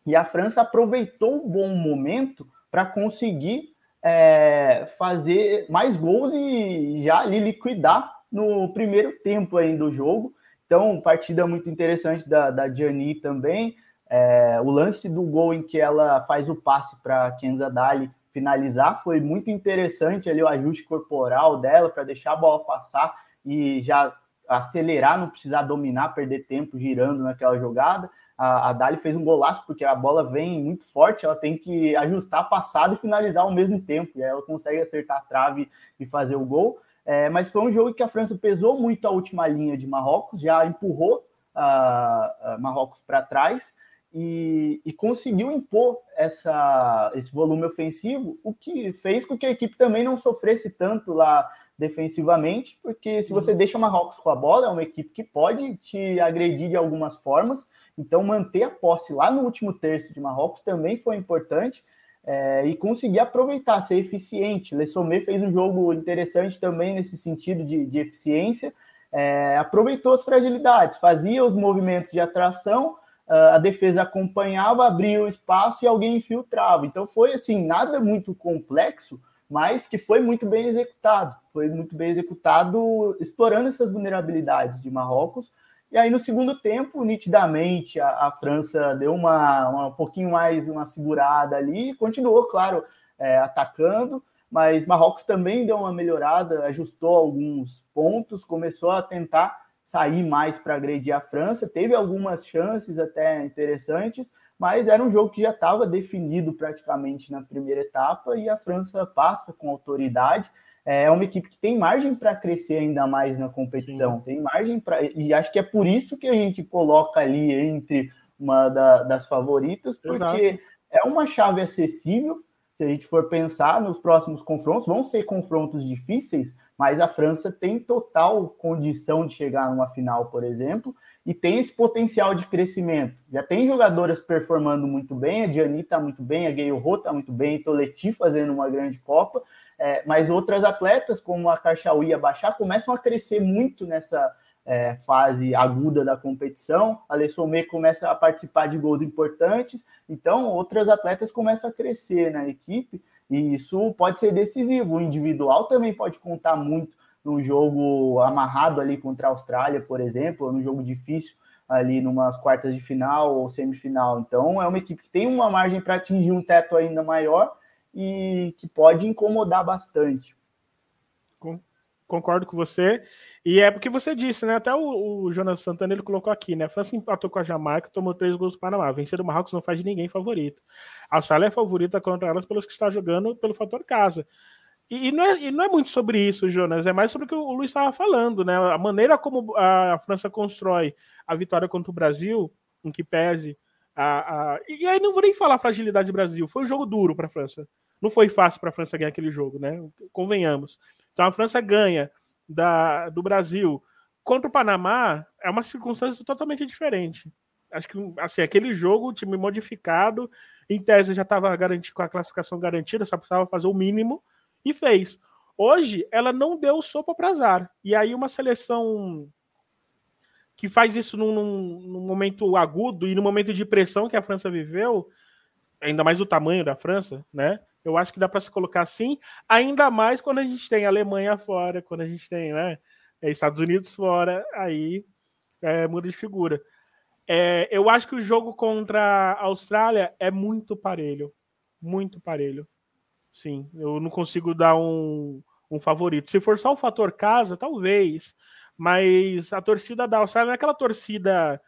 e a França aproveitou um bom momento para conseguir é, fazer mais gols e já ali liquidar no primeiro tempo aí do jogo. Então, partida muito interessante da, da Gianni também. É, o lance do gol em que ela faz o passe para Kenza Dali finalizar foi muito interessante ali o ajuste corporal dela para deixar a bola passar e já acelerar, não precisar dominar, perder tempo girando naquela jogada. A, a Dali fez um golaço porque a bola vem muito forte, ela tem que ajustar a passada e finalizar ao mesmo tempo, e aí ela consegue acertar a trave e fazer o gol. É, mas foi um jogo que a França pesou muito a última linha de Marrocos, já empurrou a, a Marrocos para trás e, e, conseguiu impor essa, esse volume ofensivo, o que fez com que a equipe também não sofresse tanto lá defensivamente, porque se você uhum. deixa o Marrocos com a bola, é uma equipe que pode te agredir de algumas formas, então manter a posse lá no último terço de Marrocos também foi importante, é, e conseguir aproveitar, ser eficiente. Le Sommet fez um jogo interessante também nesse sentido de, de eficiência, é, aproveitou as fragilidades, fazia os movimentos de atração, ah, a defesa acompanhava, abria o espaço e alguém infiltrava. Então foi assim, nada muito complexo, mas que foi muito bem executado. Foi muito bem executado, explorando essas vulnerabilidades de Marrocos. E aí, no segundo tempo, nitidamente, a, a França deu uma, uma, um pouquinho mais uma segurada ali, continuou, claro, é, atacando, mas Marrocos também deu uma melhorada, ajustou alguns pontos, começou a tentar sair mais para agredir a França. Teve algumas chances até interessantes, mas era um jogo que já estava definido praticamente na primeira etapa e a França passa com autoridade. É uma equipe que tem margem para crescer ainda mais na competição, Sim. tem margem para. E acho que é por isso que a gente coloca ali entre uma da, das favoritas, porque Exato. é uma chave acessível. Se a gente for pensar nos próximos confrontos, vão ser confrontos difíceis, mas a França tem total condição de chegar numa final, por exemplo, e tem esse potencial de crescimento. Já tem jogadoras performando muito bem, a Gianni está muito bem, a Gayle Ro está muito bem, a Toleti fazendo uma grande Copa, é, mas outras atletas, como a Karchaui e a Bachar, começam a crescer muito nessa é, fase aguda da competição. A Lessomé começa a participar de gols importantes, então outras atletas começam a crescer na equipe, e isso pode ser decisivo. O individual também pode contar muito num jogo amarrado ali contra a Austrália, por exemplo, num jogo difícil ali numas quartas de final ou semifinal. Então é uma equipe que tem uma margem para atingir um teto ainda maior e que pode incomodar bastante. Concordo com você. E é porque você disse, né? Até o, o Jonas Santana ele colocou aqui, né? A França empatou com a Jamaica, tomou três gols do Panamá. Vencer o Marrocos não faz de ninguém favorito. A Austrália é favorita contra elas pelos que está jogando pelo fator casa. E, não é, e não é muito sobre isso, Jonas, é mais sobre o que o Luiz estava falando, né? A maneira como a França constrói a vitória contra o Brasil, em que pese. A, a... E aí não vou nem falar fragilidade do Brasil, foi um jogo duro para a França. Não foi fácil para a França ganhar aquele jogo, né? Convenhamos. Então a França ganha da, do Brasil contra o Panamá, é uma circunstância totalmente diferente. Acho que assim, aquele jogo, o time modificado, em tese já estava com a classificação garantida, só precisava fazer o mínimo e fez. Hoje, ela não deu sopa para azar. E aí, uma seleção que faz isso num, num, momento agudo e no momento de pressão que a França viveu, ainda mais o tamanho da França, né? Eu acho que dá para se colocar assim, ainda mais quando a gente tem Alemanha fora, quando a gente tem né, Estados Unidos fora, aí é, muda de figura. É, eu acho que o jogo contra a Austrália é muito parelho. Muito parelho. Sim, eu não consigo dar um, um favorito. Se for só o fator casa, talvez. Mas a torcida da Austrália não é aquela torcida.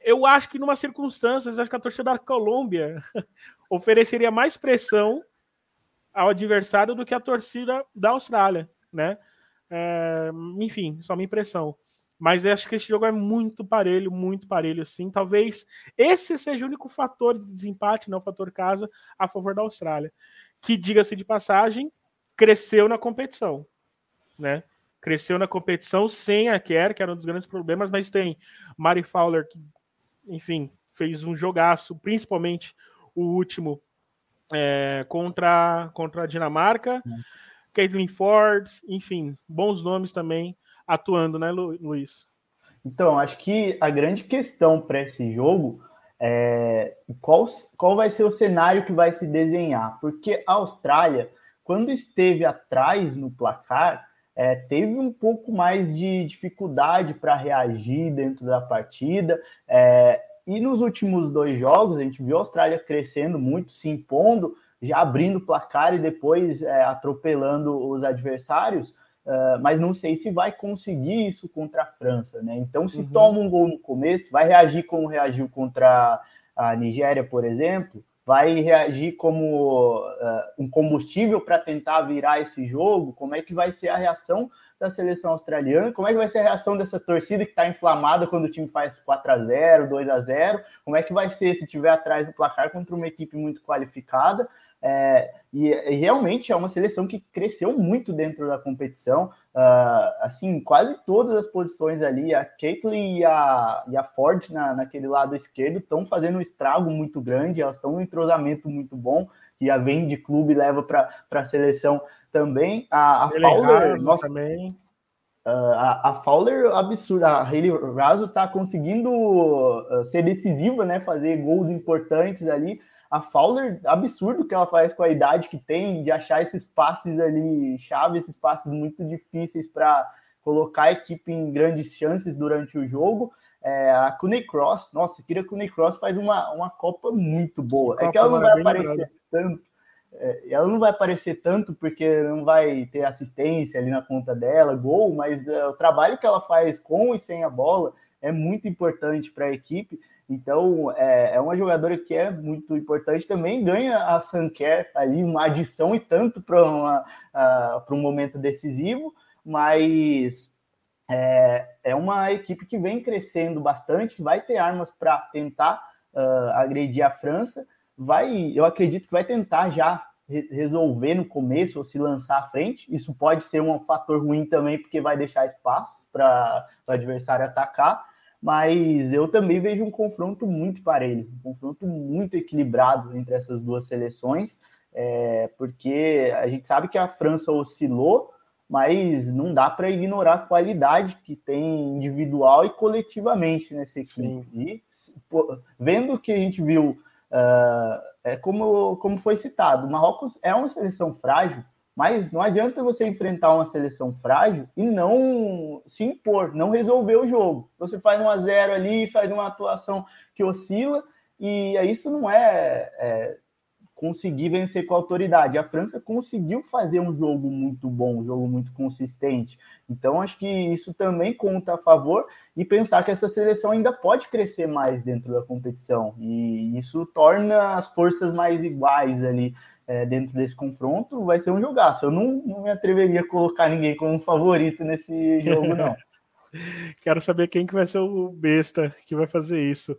Eu acho que, numa circunstâncias, acho que a torcida da Colômbia <laughs> ofereceria mais pressão ao adversário do que a torcida da Austrália, né? É, enfim, só minha impressão. Mas acho que esse jogo é muito parelho, muito parelho, sim. Talvez esse seja o único fator de desempate, não fator casa, a favor da Austrália que, diga-se de passagem, cresceu na competição, né? Cresceu na competição sem a Kerr, que era um dos grandes problemas, mas tem Mari Fowler, que, enfim, fez um jogaço, principalmente o último é, contra, contra a Dinamarca. Hum. Caitlin Ford, enfim, bons nomes também atuando, né, Luiz? Então, acho que a grande questão para esse jogo é, qual, qual vai ser o cenário que vai se desenhar? Porque a Austrália, quando esteve atrás no placar, é, teve um pouco mais de dificuldade para reagir dentro da partida. É, e nos últimos dois jogos, a gente viu a Austrália crescendo muito, se impondo, já abrindo o placar e depois é, atropelando os adversários. Uh, mas não sei se vai conseguir isso contra a França, né? Então, se uhum. toma um gol no começo, vai reagir como reagiu contra a Nigéria, por exemplo, vai reagir como uh, um combustível para tentar virar esse jogo? Como é que vai ser a reação da seleção australiana? Como é que vai ser a reação dessa torcida que está inflamada quando o time faz 4 a 0 2 a 0 Como é que vai ser se tiver atrás do placar contra uma equipe muito qualificada? É, e, e, realmente é uma seleção que cresceu muito dentro da competição. Uh, assim, quase todas as posições ali, a Caitlyn e a, e a Ford na, naquele lado esquerdo estão fazendo um estrago muito grande, elas estão um entrosamento muito bom, que já vem de clube e leva para a seleção também. A, a Fowler, nossa, também. A, a Fowler absurda, a Hayley Raso está conseguindo uh, ser decisiva, né? Fazer gols importantes ali a Fowler, absurdo que ela faz com a idade que tem, de achar esses passes ali chave, esses passes muito difíceis para colocar a equipe em grandes chances durante o jogo. É, a Cuney Cross, nossa, queria que a Cuney Cross faz uma, uma Copa muito boa. é que ela não vai aparecer tanto. É, ela não vai aparecer tanto porque não vai ter assistência ali na conta dela, gol, mas é, o trabalho que ela faz com e sem a bola é muito importante para a equipe. Então, é, é, uma jogadora que é muito importante também, ganha a Sanquer ali uma adição e tanto para um momento decisivo, mas é, é, uma equipe que vem crescendo bastante, vai ter armas para tentar uh, agredir a França, vai, eu acredito que vai tentar já re resolver no começo ou se lançar à frente, isso pode ser um fator ruim também, porque vai deixar espaço para o adversário atacar, mas eu também vejo um confronto muito parelho, um confronto muito equilibrado entre essas duas seleções, é, porque a gente sabe que a França oscilou, mas não dá para ignorar a qualidade que tem individual e coletivamente nessa equipe. E pô, vendo o que a gente viu, uh, é como, como foi citado, o Marrocos é uma seleção frágil, mas não adianta você enfrentar uma seleção frágil e não se impor, não resolver o jogo. Você faz um a zero ali, faz uma atuação que oscila, e isso não é, é conseguir vencer com autoridade. A França conseguiu fazer um jogo muito bom, um jogo muito consistente. Então, acho que isso também conta a favor e pensar que essa seleção ainda pode crescer mais dentro da competição. E isso torna as forças mais iguais ali é, dentro desse confronto, vai ser um jogaço. Eu não, não me atreveria a colocar ninguém como favorito nesse jogo, <laughs> não. Quero saber quem que vai ser o besta que vai fazer isso.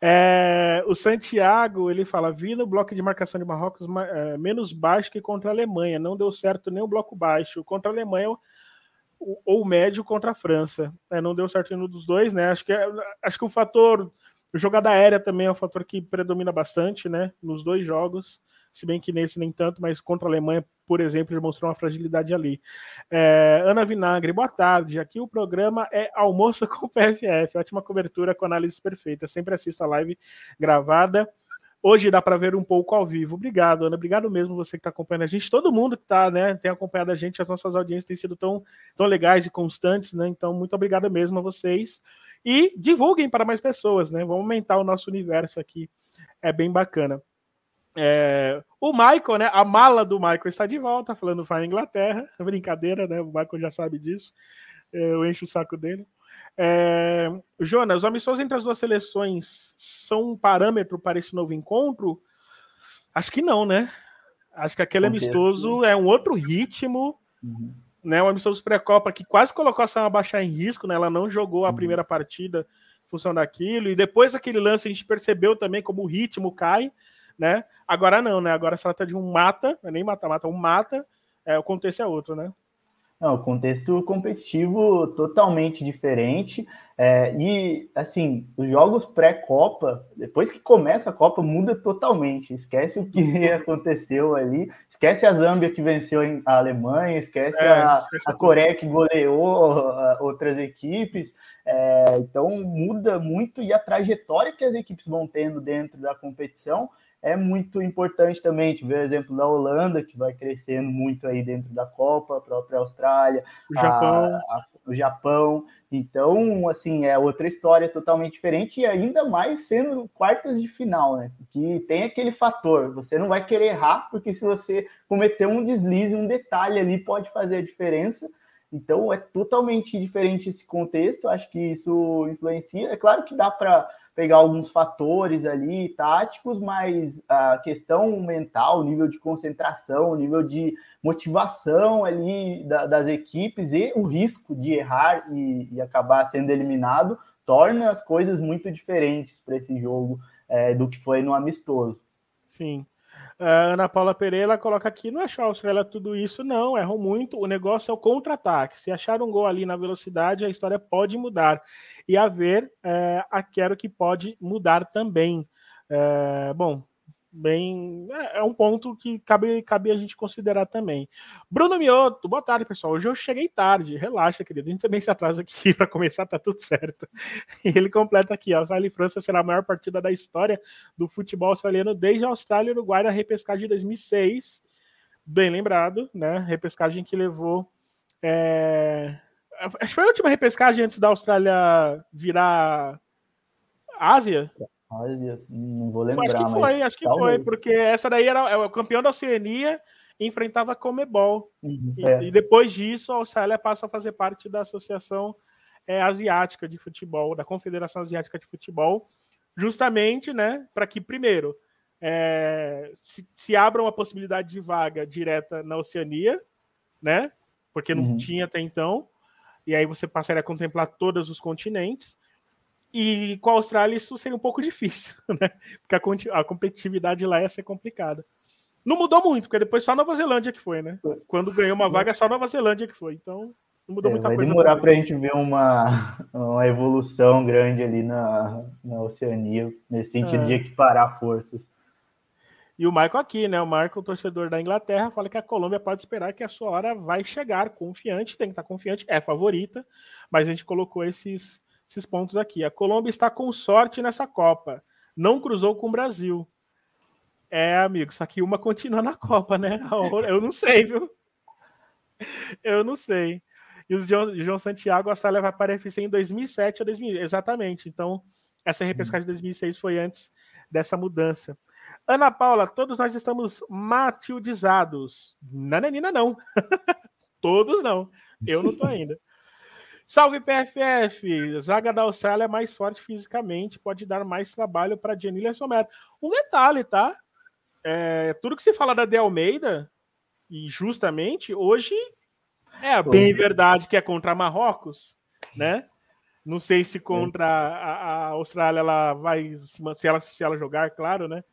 É, o Santiago, ele fala, vi no bloco de marcação de Marrocos é, menos baixo que contra a Alemanha. Não deu certo nem o bloco baixo. Contra a Alemanha, ou médio contra a França. É, não deu certo nenhum dos dois, né? Acho que, é, acho que o fator jogada aérea também é um fator que predomina bastante, né? Nos dois jogos se bem que nesse nem tanto, mas contra a Alemanha, por exemplo, ele mostrou uma fragilidade ali. É, Ana Vinagre, boa tarde. Aqui o programa é Almoço <laughs> com PFF, ótima cobertura com análise perfeita. Sempre assisto a live gravada. Hoje dá para ver um pouco ao vivo. Obrigado, Ana. Obrigado mesmo você que está acompanhando a gente. Todo mundo que está, né, tem acompanhado a gente, as nossas audiências têm sido tão, tão legais e constantes, né? Então, muito obrigado mesmo a vocês. E divulguem para mais pessoas, né? Vamos aumentar o nosso universo aqui. É bem bacana. É, o Michael, né? A mala do Michael está de volta, falando vai Inglaterra. <laughs> Brincadeira, né? O Michael já sabe disso. Eu encho o saco dele. É, Jonas, os amistosos entre as duas seleções são um parâmetro para esse novo encontro? Acho que não, né? Acho que aquele amistoso é um outro ritmo, uhum. né? Um amistoso pré-copa que quase colocou a Sama baixar em risco, né? Ela não jogou a uhum. primeira partida em função daquilo, e depois daquele lance a gente percebeu também como o ritmo cai né? Agora não, né? Agora se trata de um mata, é nem mata-mata, um mata, é, o contexto é outro, né? Não, o contexto competitivo totalmente diferente. É, e, assim, os jogos pré-Copa, depois que começa a Copa, muda totalmente. Esquece o que <laughs> aconteceu ali, esquece a Zâmbia que venceu a Alemanha, esquece, é, a, a Coreia que goleou outras equipes. É, então, muda muito e a trajetória que as equipes vão tendo dentro da competição é muito importante também. Tive o exemplo da Holanda, que vai crescendo muito aí dentro da Copa, a própria Austrália, o Japão. A, a, o Japão. Então, assim, é outra história totalmente diferente e ainda mais sendo quartas de final, né? Que tem aquele fator, você não vai querer errar, porque se você cometer um deslize, um detalhe ali pode fazer a diferença. Então, é totalmente diferente esse contexto, acho que isso influencia. É claro que dá para pegar alguns fatores ali táticos, mas a questão mental, o nível de concentração, o nível de motivação ali da, das equipes e o risco de errar e, e, acabar sendo eliminado torna as coisas muito diferentes para esse jogo é, do que foi no amistoso. Sim. A Ana Paula Pereira coloca aqui: não a Austrália tudo isso, não, errou muito. O negócio é o contra-ataque. Se achar um gol ali na velocidade, a história pode mudar. E haver é, a quero que pode mudar também. É, bom, bem. É, é, um ponto que cabe, cabe a gente considerar também. Bruno Mioto, boa tarde, pessoal. Hoje eu cheguei tarde, relaxa, querido. A gente também se atrasa aqui <laughs> para começar, tá tudo certo. E <laughs> ele completa aqui: a Austrália e França será a maior partida da história do futebol australiano desde a Austrália e Uruguai na repescagem de 2006. Bem lembrado, né? Repescagem que levou. É... Acho que foi a última repescagem antes da Austrália virar Ásia. Ásia, não vou lembrar. Acho que foi, acho que talvez. foi, porque essa daí era é o campeão da Oceania e enfrentava a Comebol. Uhum, e, é. e, depois disso, a Austrália passa a fazer parte da Associação é, Asiática de Futebol, da Confederação Asiática de Futebol, justamente, né, para que, primeiro, é, se, se abra uma possibilidade de vaga direta na Oceania, né, porque não uhum. tinha até então, e aí você passaria a contemplar todos os continentes. E com a Austrália isso seria um pouco <laughs> difícil, né? Porque a, a competitividade lá ia ser complicada. Não mudou muito, porque depois só a Nova Zelândia que foi, né? Quando ganhou uma vaga, só a Nova Zelândia que foi. Então, não mudou é, muita vai coisa. Vai demorar para a gente ver uma, uma evolução grande ali na, na Oceania, nesse sentido é. de equiparar forças. E o Michael aqui, né? O Michael, torcedor da Inglaterra, fala que a Colômbia pode esperar que a sua hora vai chegar. Confiante, tem que estar confiante, é favorita, mas a gente colocou esses esses pontos aqui. A Colômbia está com sorte nessa Copa. Não cruzou com o Brasil. É, amigo, só que uma <laughs> continua na Copa, né? Eu não sei, viu? Eu não sei. E o João Santiago, a sala vai aparecer em 2007 ou 2000. Exatamente. Então, essa repescagem de 2006 foi antes dessa mudança. Ana Paula, todos nós estamos matildizados. Nananina, não. <laughs> todos não. Eu não tô ainda. Salve PFF! Zaga da Austrália é mais forte fisicamente, pode dar mais trabalho para Janila Somero. Um detalhe, tá? é, tudo que se fala da De Almeida, e justamente, hoje é bem verdade que é contra Marrocos, né? Não sei se contra a, a, Austrália ela vai se ela se ela jogar, claro, né?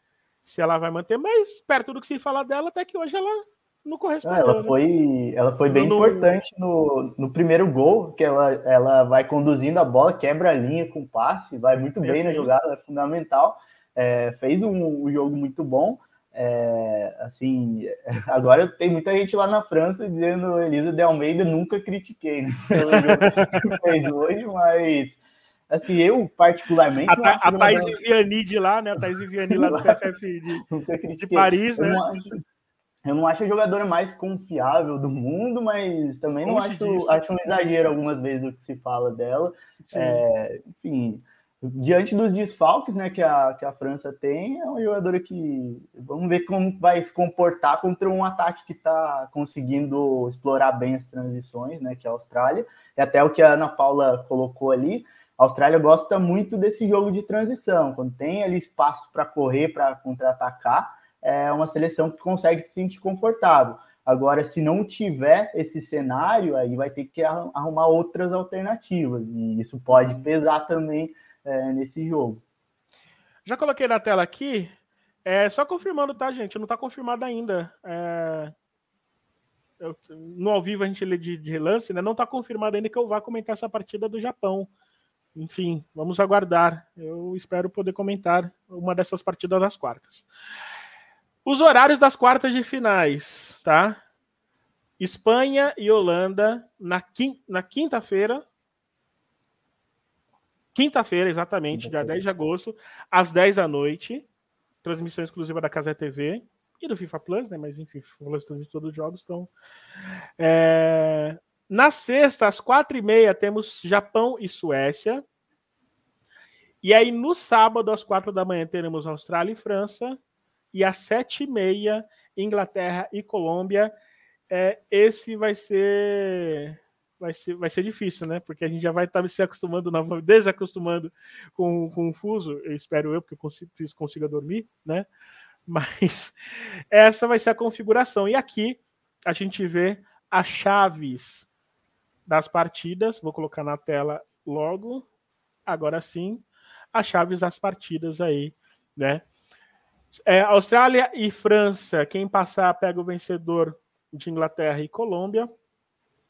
Se ela vai manter, mas perto do que se fala dela, até que hoje ela não correspondeu. Ela né? foi, ela foi bem no, importante no, no primeiro gol, que ela, ela vai conduzindo a bola, quebra a linha com passe, vai muito bem na jogada, é fundamental. É, fez um, um jogo muito bom. É, assim, <laughs> agora tem muita gente lá na França dizendo Elisa de Almeida nunca critiquei né, <laughs> pelo jogo que fez hoje, mas assim, eu particularmente. A, a Thaís Vianney de lá, né? A Thaís Vianney lá do <laughs> PFF de, de Paris, né? Eu não, acho, eu não acho a jogadora mais confiável do mundo, mas também não acho, acho um exagero algumas vezes o que se fala dela. É, enfim, diante dos desfalques né, que, a, que a França tem, é uma jogadora que vamos ver como vai se comportar contra um ataque que está conseguindo explorar bem as transições, né, que é a Austrália, e até o que a Ana Paula colocou ali. A Austrália gosta muito desse jogo de transição, quando tem ali espaço para correr, para contra-atacar, é uma seleção que consegue se sentir confortável. Agora, se não tiver esse cenário, aí vai ter que arrumar outras alternativas, e isso pode uhum. pesar também é, nesse jogo. Já coloquei na tela aqui. É, só confirmando, tá, gente? Não está confirmado ainda. É... Eu, no ao vivo a gente lê de, de relance, né? Não está confirmado ainda que eu vá comentar essa partida do Japão. Enfim, vamos aguardar. Eu espero poder comentar uma dessas partidas das quartas. Os horários das quartas de finais, tá? Espanha e Holanda na, quin na quinta-feira, Quinta-feira, exatamente, dia 10 de agosto, às 10 da noite. Transmissão exclusiva da Casa TV e do FIFA Plus, né? Mas enfim, FIFA Plus todos os jogos. Então, é... na sexta, às quatro e meia, temos Japão e Suécia. E aí, no sábado, às quatro da manhã, teremos Austrália e França. E às sete e meia, Inglaterra e Colômbia. É, esse vai ser vai ser, vai ser difícil, né? Porque a gente já vai estar se acostumando, desacostumando com, com o fuso, eu espero eu, porque eu consigo, consiga dormir, né? Mas <laughs> essa vai ser a configuração. E aqui a gente vê as chaves das partidas. Vou colocar na tela logo. Agora sim, as chaves das partidas aí, né? É, Austrália e França, quem passar pega o vencedor de Inglaterra e Colômbia.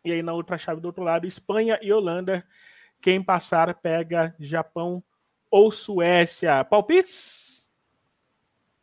E aí na outra chave do outro lado, Espanha e Holanda. Quem passar pega Japão ou Suécia. Palpites?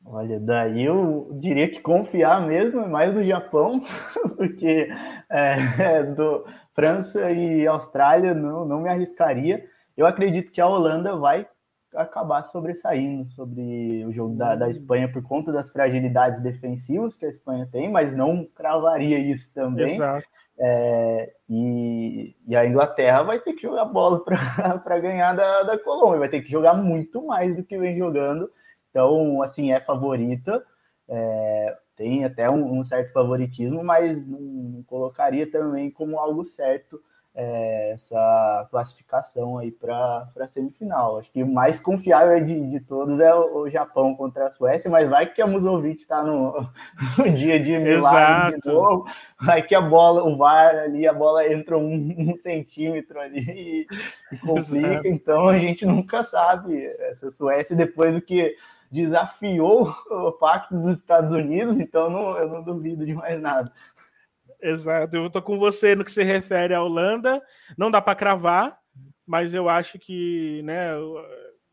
Olha, daí eu diria que confiar mesmo é mais no Japão, <laughs> porque é, é, do França e Austrália não, não me arriscaria. Eu acredito que a Holanda vai acabar sobressaindo sobre o jogo da, da hum. Espanha por conta das fragilidades defensivas que a Espanha tem, mas não cravaria isso também. Exato. É, e, e, a Inglaterra vai ter que jogar bola para <laughs> ganhar da, da Colômbia, vai ter que jogar muito mais do que vem jogando. Então, assim, é favorita, é, tem até um, um, certo favoritismo, mas não, não colocaria também como algo certo é, essa classificação aí para a semifinal. Acho que o mais confiável de, de todos é o, o, Japão contra a Suécia, mas vai que a Musovic está no, <laughs> no, dia de milagre Exato. de novo, vai que a bola, o VAR ali, a bola entra um, <laughs> um centímetro ali e, e complica, Exato. então a gente nunca sabe. Essa Suécia, depois do que desafiou o pacto dos Estados Unidos, então não, eu não duvido de mais nada. Exato, eu tô com você no que se refere à Holanda. Não dá para cravar, mas eu acho que né,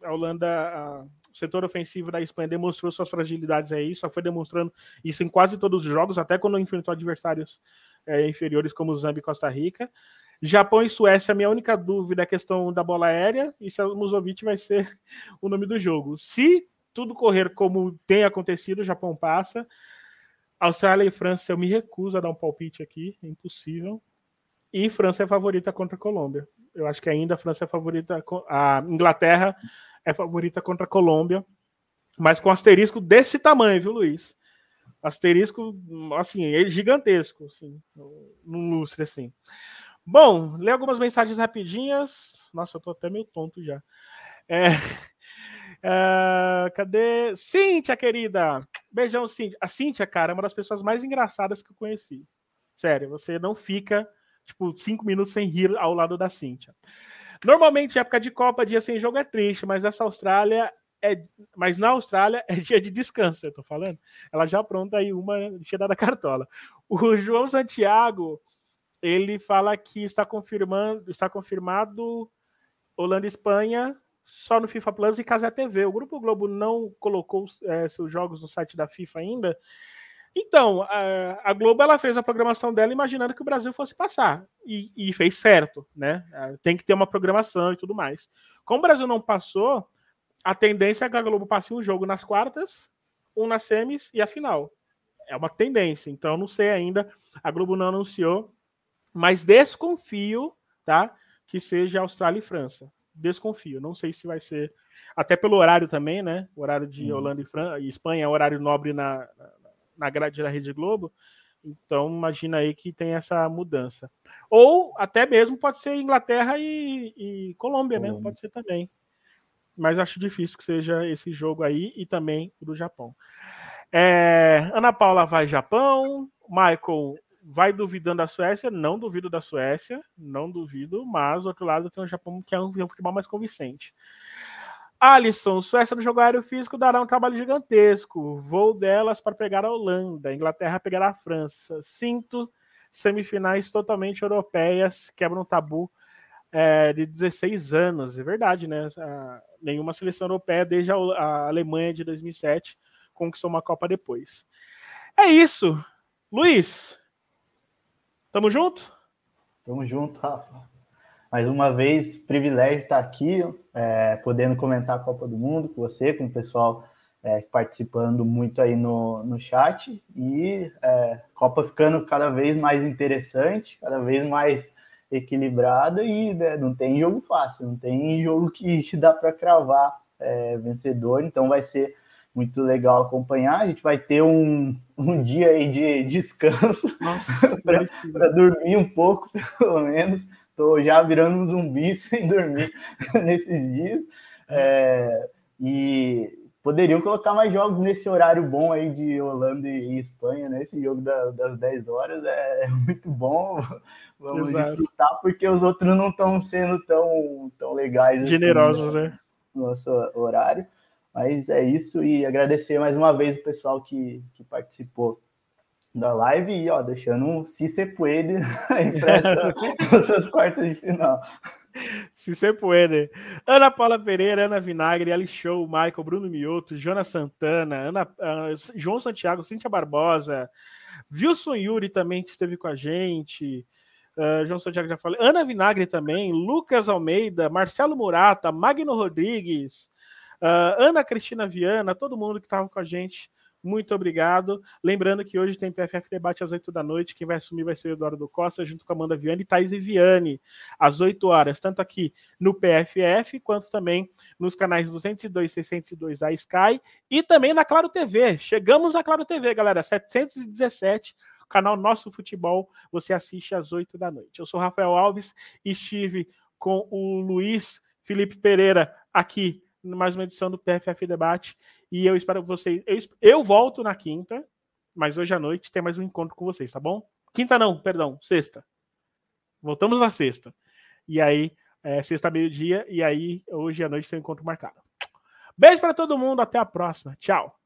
a Holanda, a, o setor ofensivo da Espanha demonstrou suas fragilidades aí, só foi demonstrando isso em quase todos os jogos, até quando enfrentou adversários é, inferiores como Zambia e Costa Rica. Japão e Suécia, a minha única dúvida é a questão da bola aérea e se o Musovic vai ser <laughs> o nome do jogo. Se tudo correr como tem acontecido, o Japão passa. Austrália e França, eu me recuso a dar um palpite aqui, é impossível. E França é favorita contra a Colômbia. Eu acho que ainda a França é favorita, a Inglaterra é favorita contra a Colômbia, mas com asterisco desse tamanho, viu, Luiz? Asterisco, assim, é gigantesco, assim, no lustre, assim. Bom, lê algumas mensagens rapidinhas. Nossa, eu tô até meio tonto já. É... Uh, cadê? Cíntia, querida! Beijão, Cíntia. A Cíntia, cara, é uma das pessoas mais engraçadas que eu conheci. Sério, você não fica, tipo, cinco minutos sem rir ao lado da Cíntia. Normalmente, época de Copa, dia sem jogo é triste, mas essa Austrália é. Mas na Austrália é dia de descanso, eu tô falando. Ela já pronta aí uma cheira da cartola. O João Santiago, ele fala que está confirmando, está confirmado Holanda e Espanha só no FIFA Plus e Casé TV. O Grupo Globo não colocou é, seus jogos no site da FIFA ainda. Então, a, a, Globo ela fez a programação dela imaginando que o Brasil fosse passar. E, e, fez certo, né? Tem que ter uma programação e tudo mais. Como o Brasil não passou, a tendência é que a Globo passe um jogo nas quartas, um nas semis e a final. É uma tendência. Então, não sei ainda. A Globo não anunciou. Mas desconfio, tá? Que seja Austrália e França desconfio. Não sei se vai ser. Até pelo horário também, né? O horário de uhum. Holanda e, Fran... e Espanha é horário nobre na, na grade da Rede Globo. Então, imagina aí que tem essa mudança. Ou até mesmo pode ser Inglaterra e, e Colômbia, né? Pode ser também. Mas acho difícil que seja esse jogo aí e também o do Japão. É, Ana Paula vai Japão. Michael vai duvidando da Suécia, não duvido da Suécia, não duvido, mas do outro lado tem o Japão que é um, futebol mais convincente. Alisson, Suécia no jogo aéreo físico dará um trabalho gigantesco. Voo delas para pegar a Holanda, Inglaterra pegará a França. Sinto semifinais totalmente europeias, quebram um tabu é, de 16 anos. É verdade, né? A, nenhuma seleção europeia, desde a, a Alemanha de 2007, conquistou uma Copa depois. É isso. Luiz, Tamo junto? Tamo junto, Rafa. Mais uma vez, privilégio estar aqui, é, podendo comentar a Copa do Mundo com você, com o pessoal é, participando muito aí no, no chat. E é, Copa ficando cada vez mais interessante, cada vez mais equilibrada e né, não tem jogo fácil, não tem jogo que dá para cravar é, vencedor, então vai ser muito legal acompanhar. A gente vai ter um, um dia aí de descanso <laughs> para dormir um pouco, <laughs> pelo menos. Estou já virando um zumbi <laughs> sem dormir nesses dias. É, e poderiam colocar mais jogos nesse horário bom aí de Holanda e Espanha, né? Esse jogo da, das 10 horas é, é muito bom. Vamos Exato. desfrutar, porque os outros não estão sendo tão, tão legais. Assim, Generosos, assim, né? Nosso horário. Mas é isso, e agradecer mais uma vez o pessoal que, que participou da live e ó, deixando um se se puede <laughs> <laughs> essas quartas de final. Se se puede. Ana Paula Pereira, Ana Vinagre, Ali Show, Michael, Bruno Mioto, Jonas Santana, Ana, uh, João Santiago, Cíntia Barbosa, Wilson Yuri também esteve com a gente. Uh, João Santiago já falei. Ana Vinagre também, Lucas Almeida, Marcelo Murata, Magno Rodrigues, Uh, Ana Cristina Viana, todo mundo que estava com a gente, muito obrigado. Lembrando que hoje tem PFF Debate às 8 da noite. Quem vai assumir vai ser o Eduardo Costa, junto com a Amanda Viane e Thaís e Viane, às 8 horas, tanto aqui no PFF, quanto também nos canais 202 602 da Sky e também na Claro TV. Chegamos na Claro TV, galera, 717 canal Nosso Futebol, você assiste às 8 da noite. Eu sou Rafael Alves e estive com o Luiz Felipe Pereira aqui mais uma edição do PFF Debate. E eu espero que vocês. Eu, eu volto na quinta, mas hoje à noite tem mais um encontro com vocês, tá bom? Quinta não, perdão, sexta. Voltamos na sexta. E aí, é, sexta meio-dia, e aí hoje à noite tem um encontro marcado. Beijo para todo mundo, até a próxima. Tchau.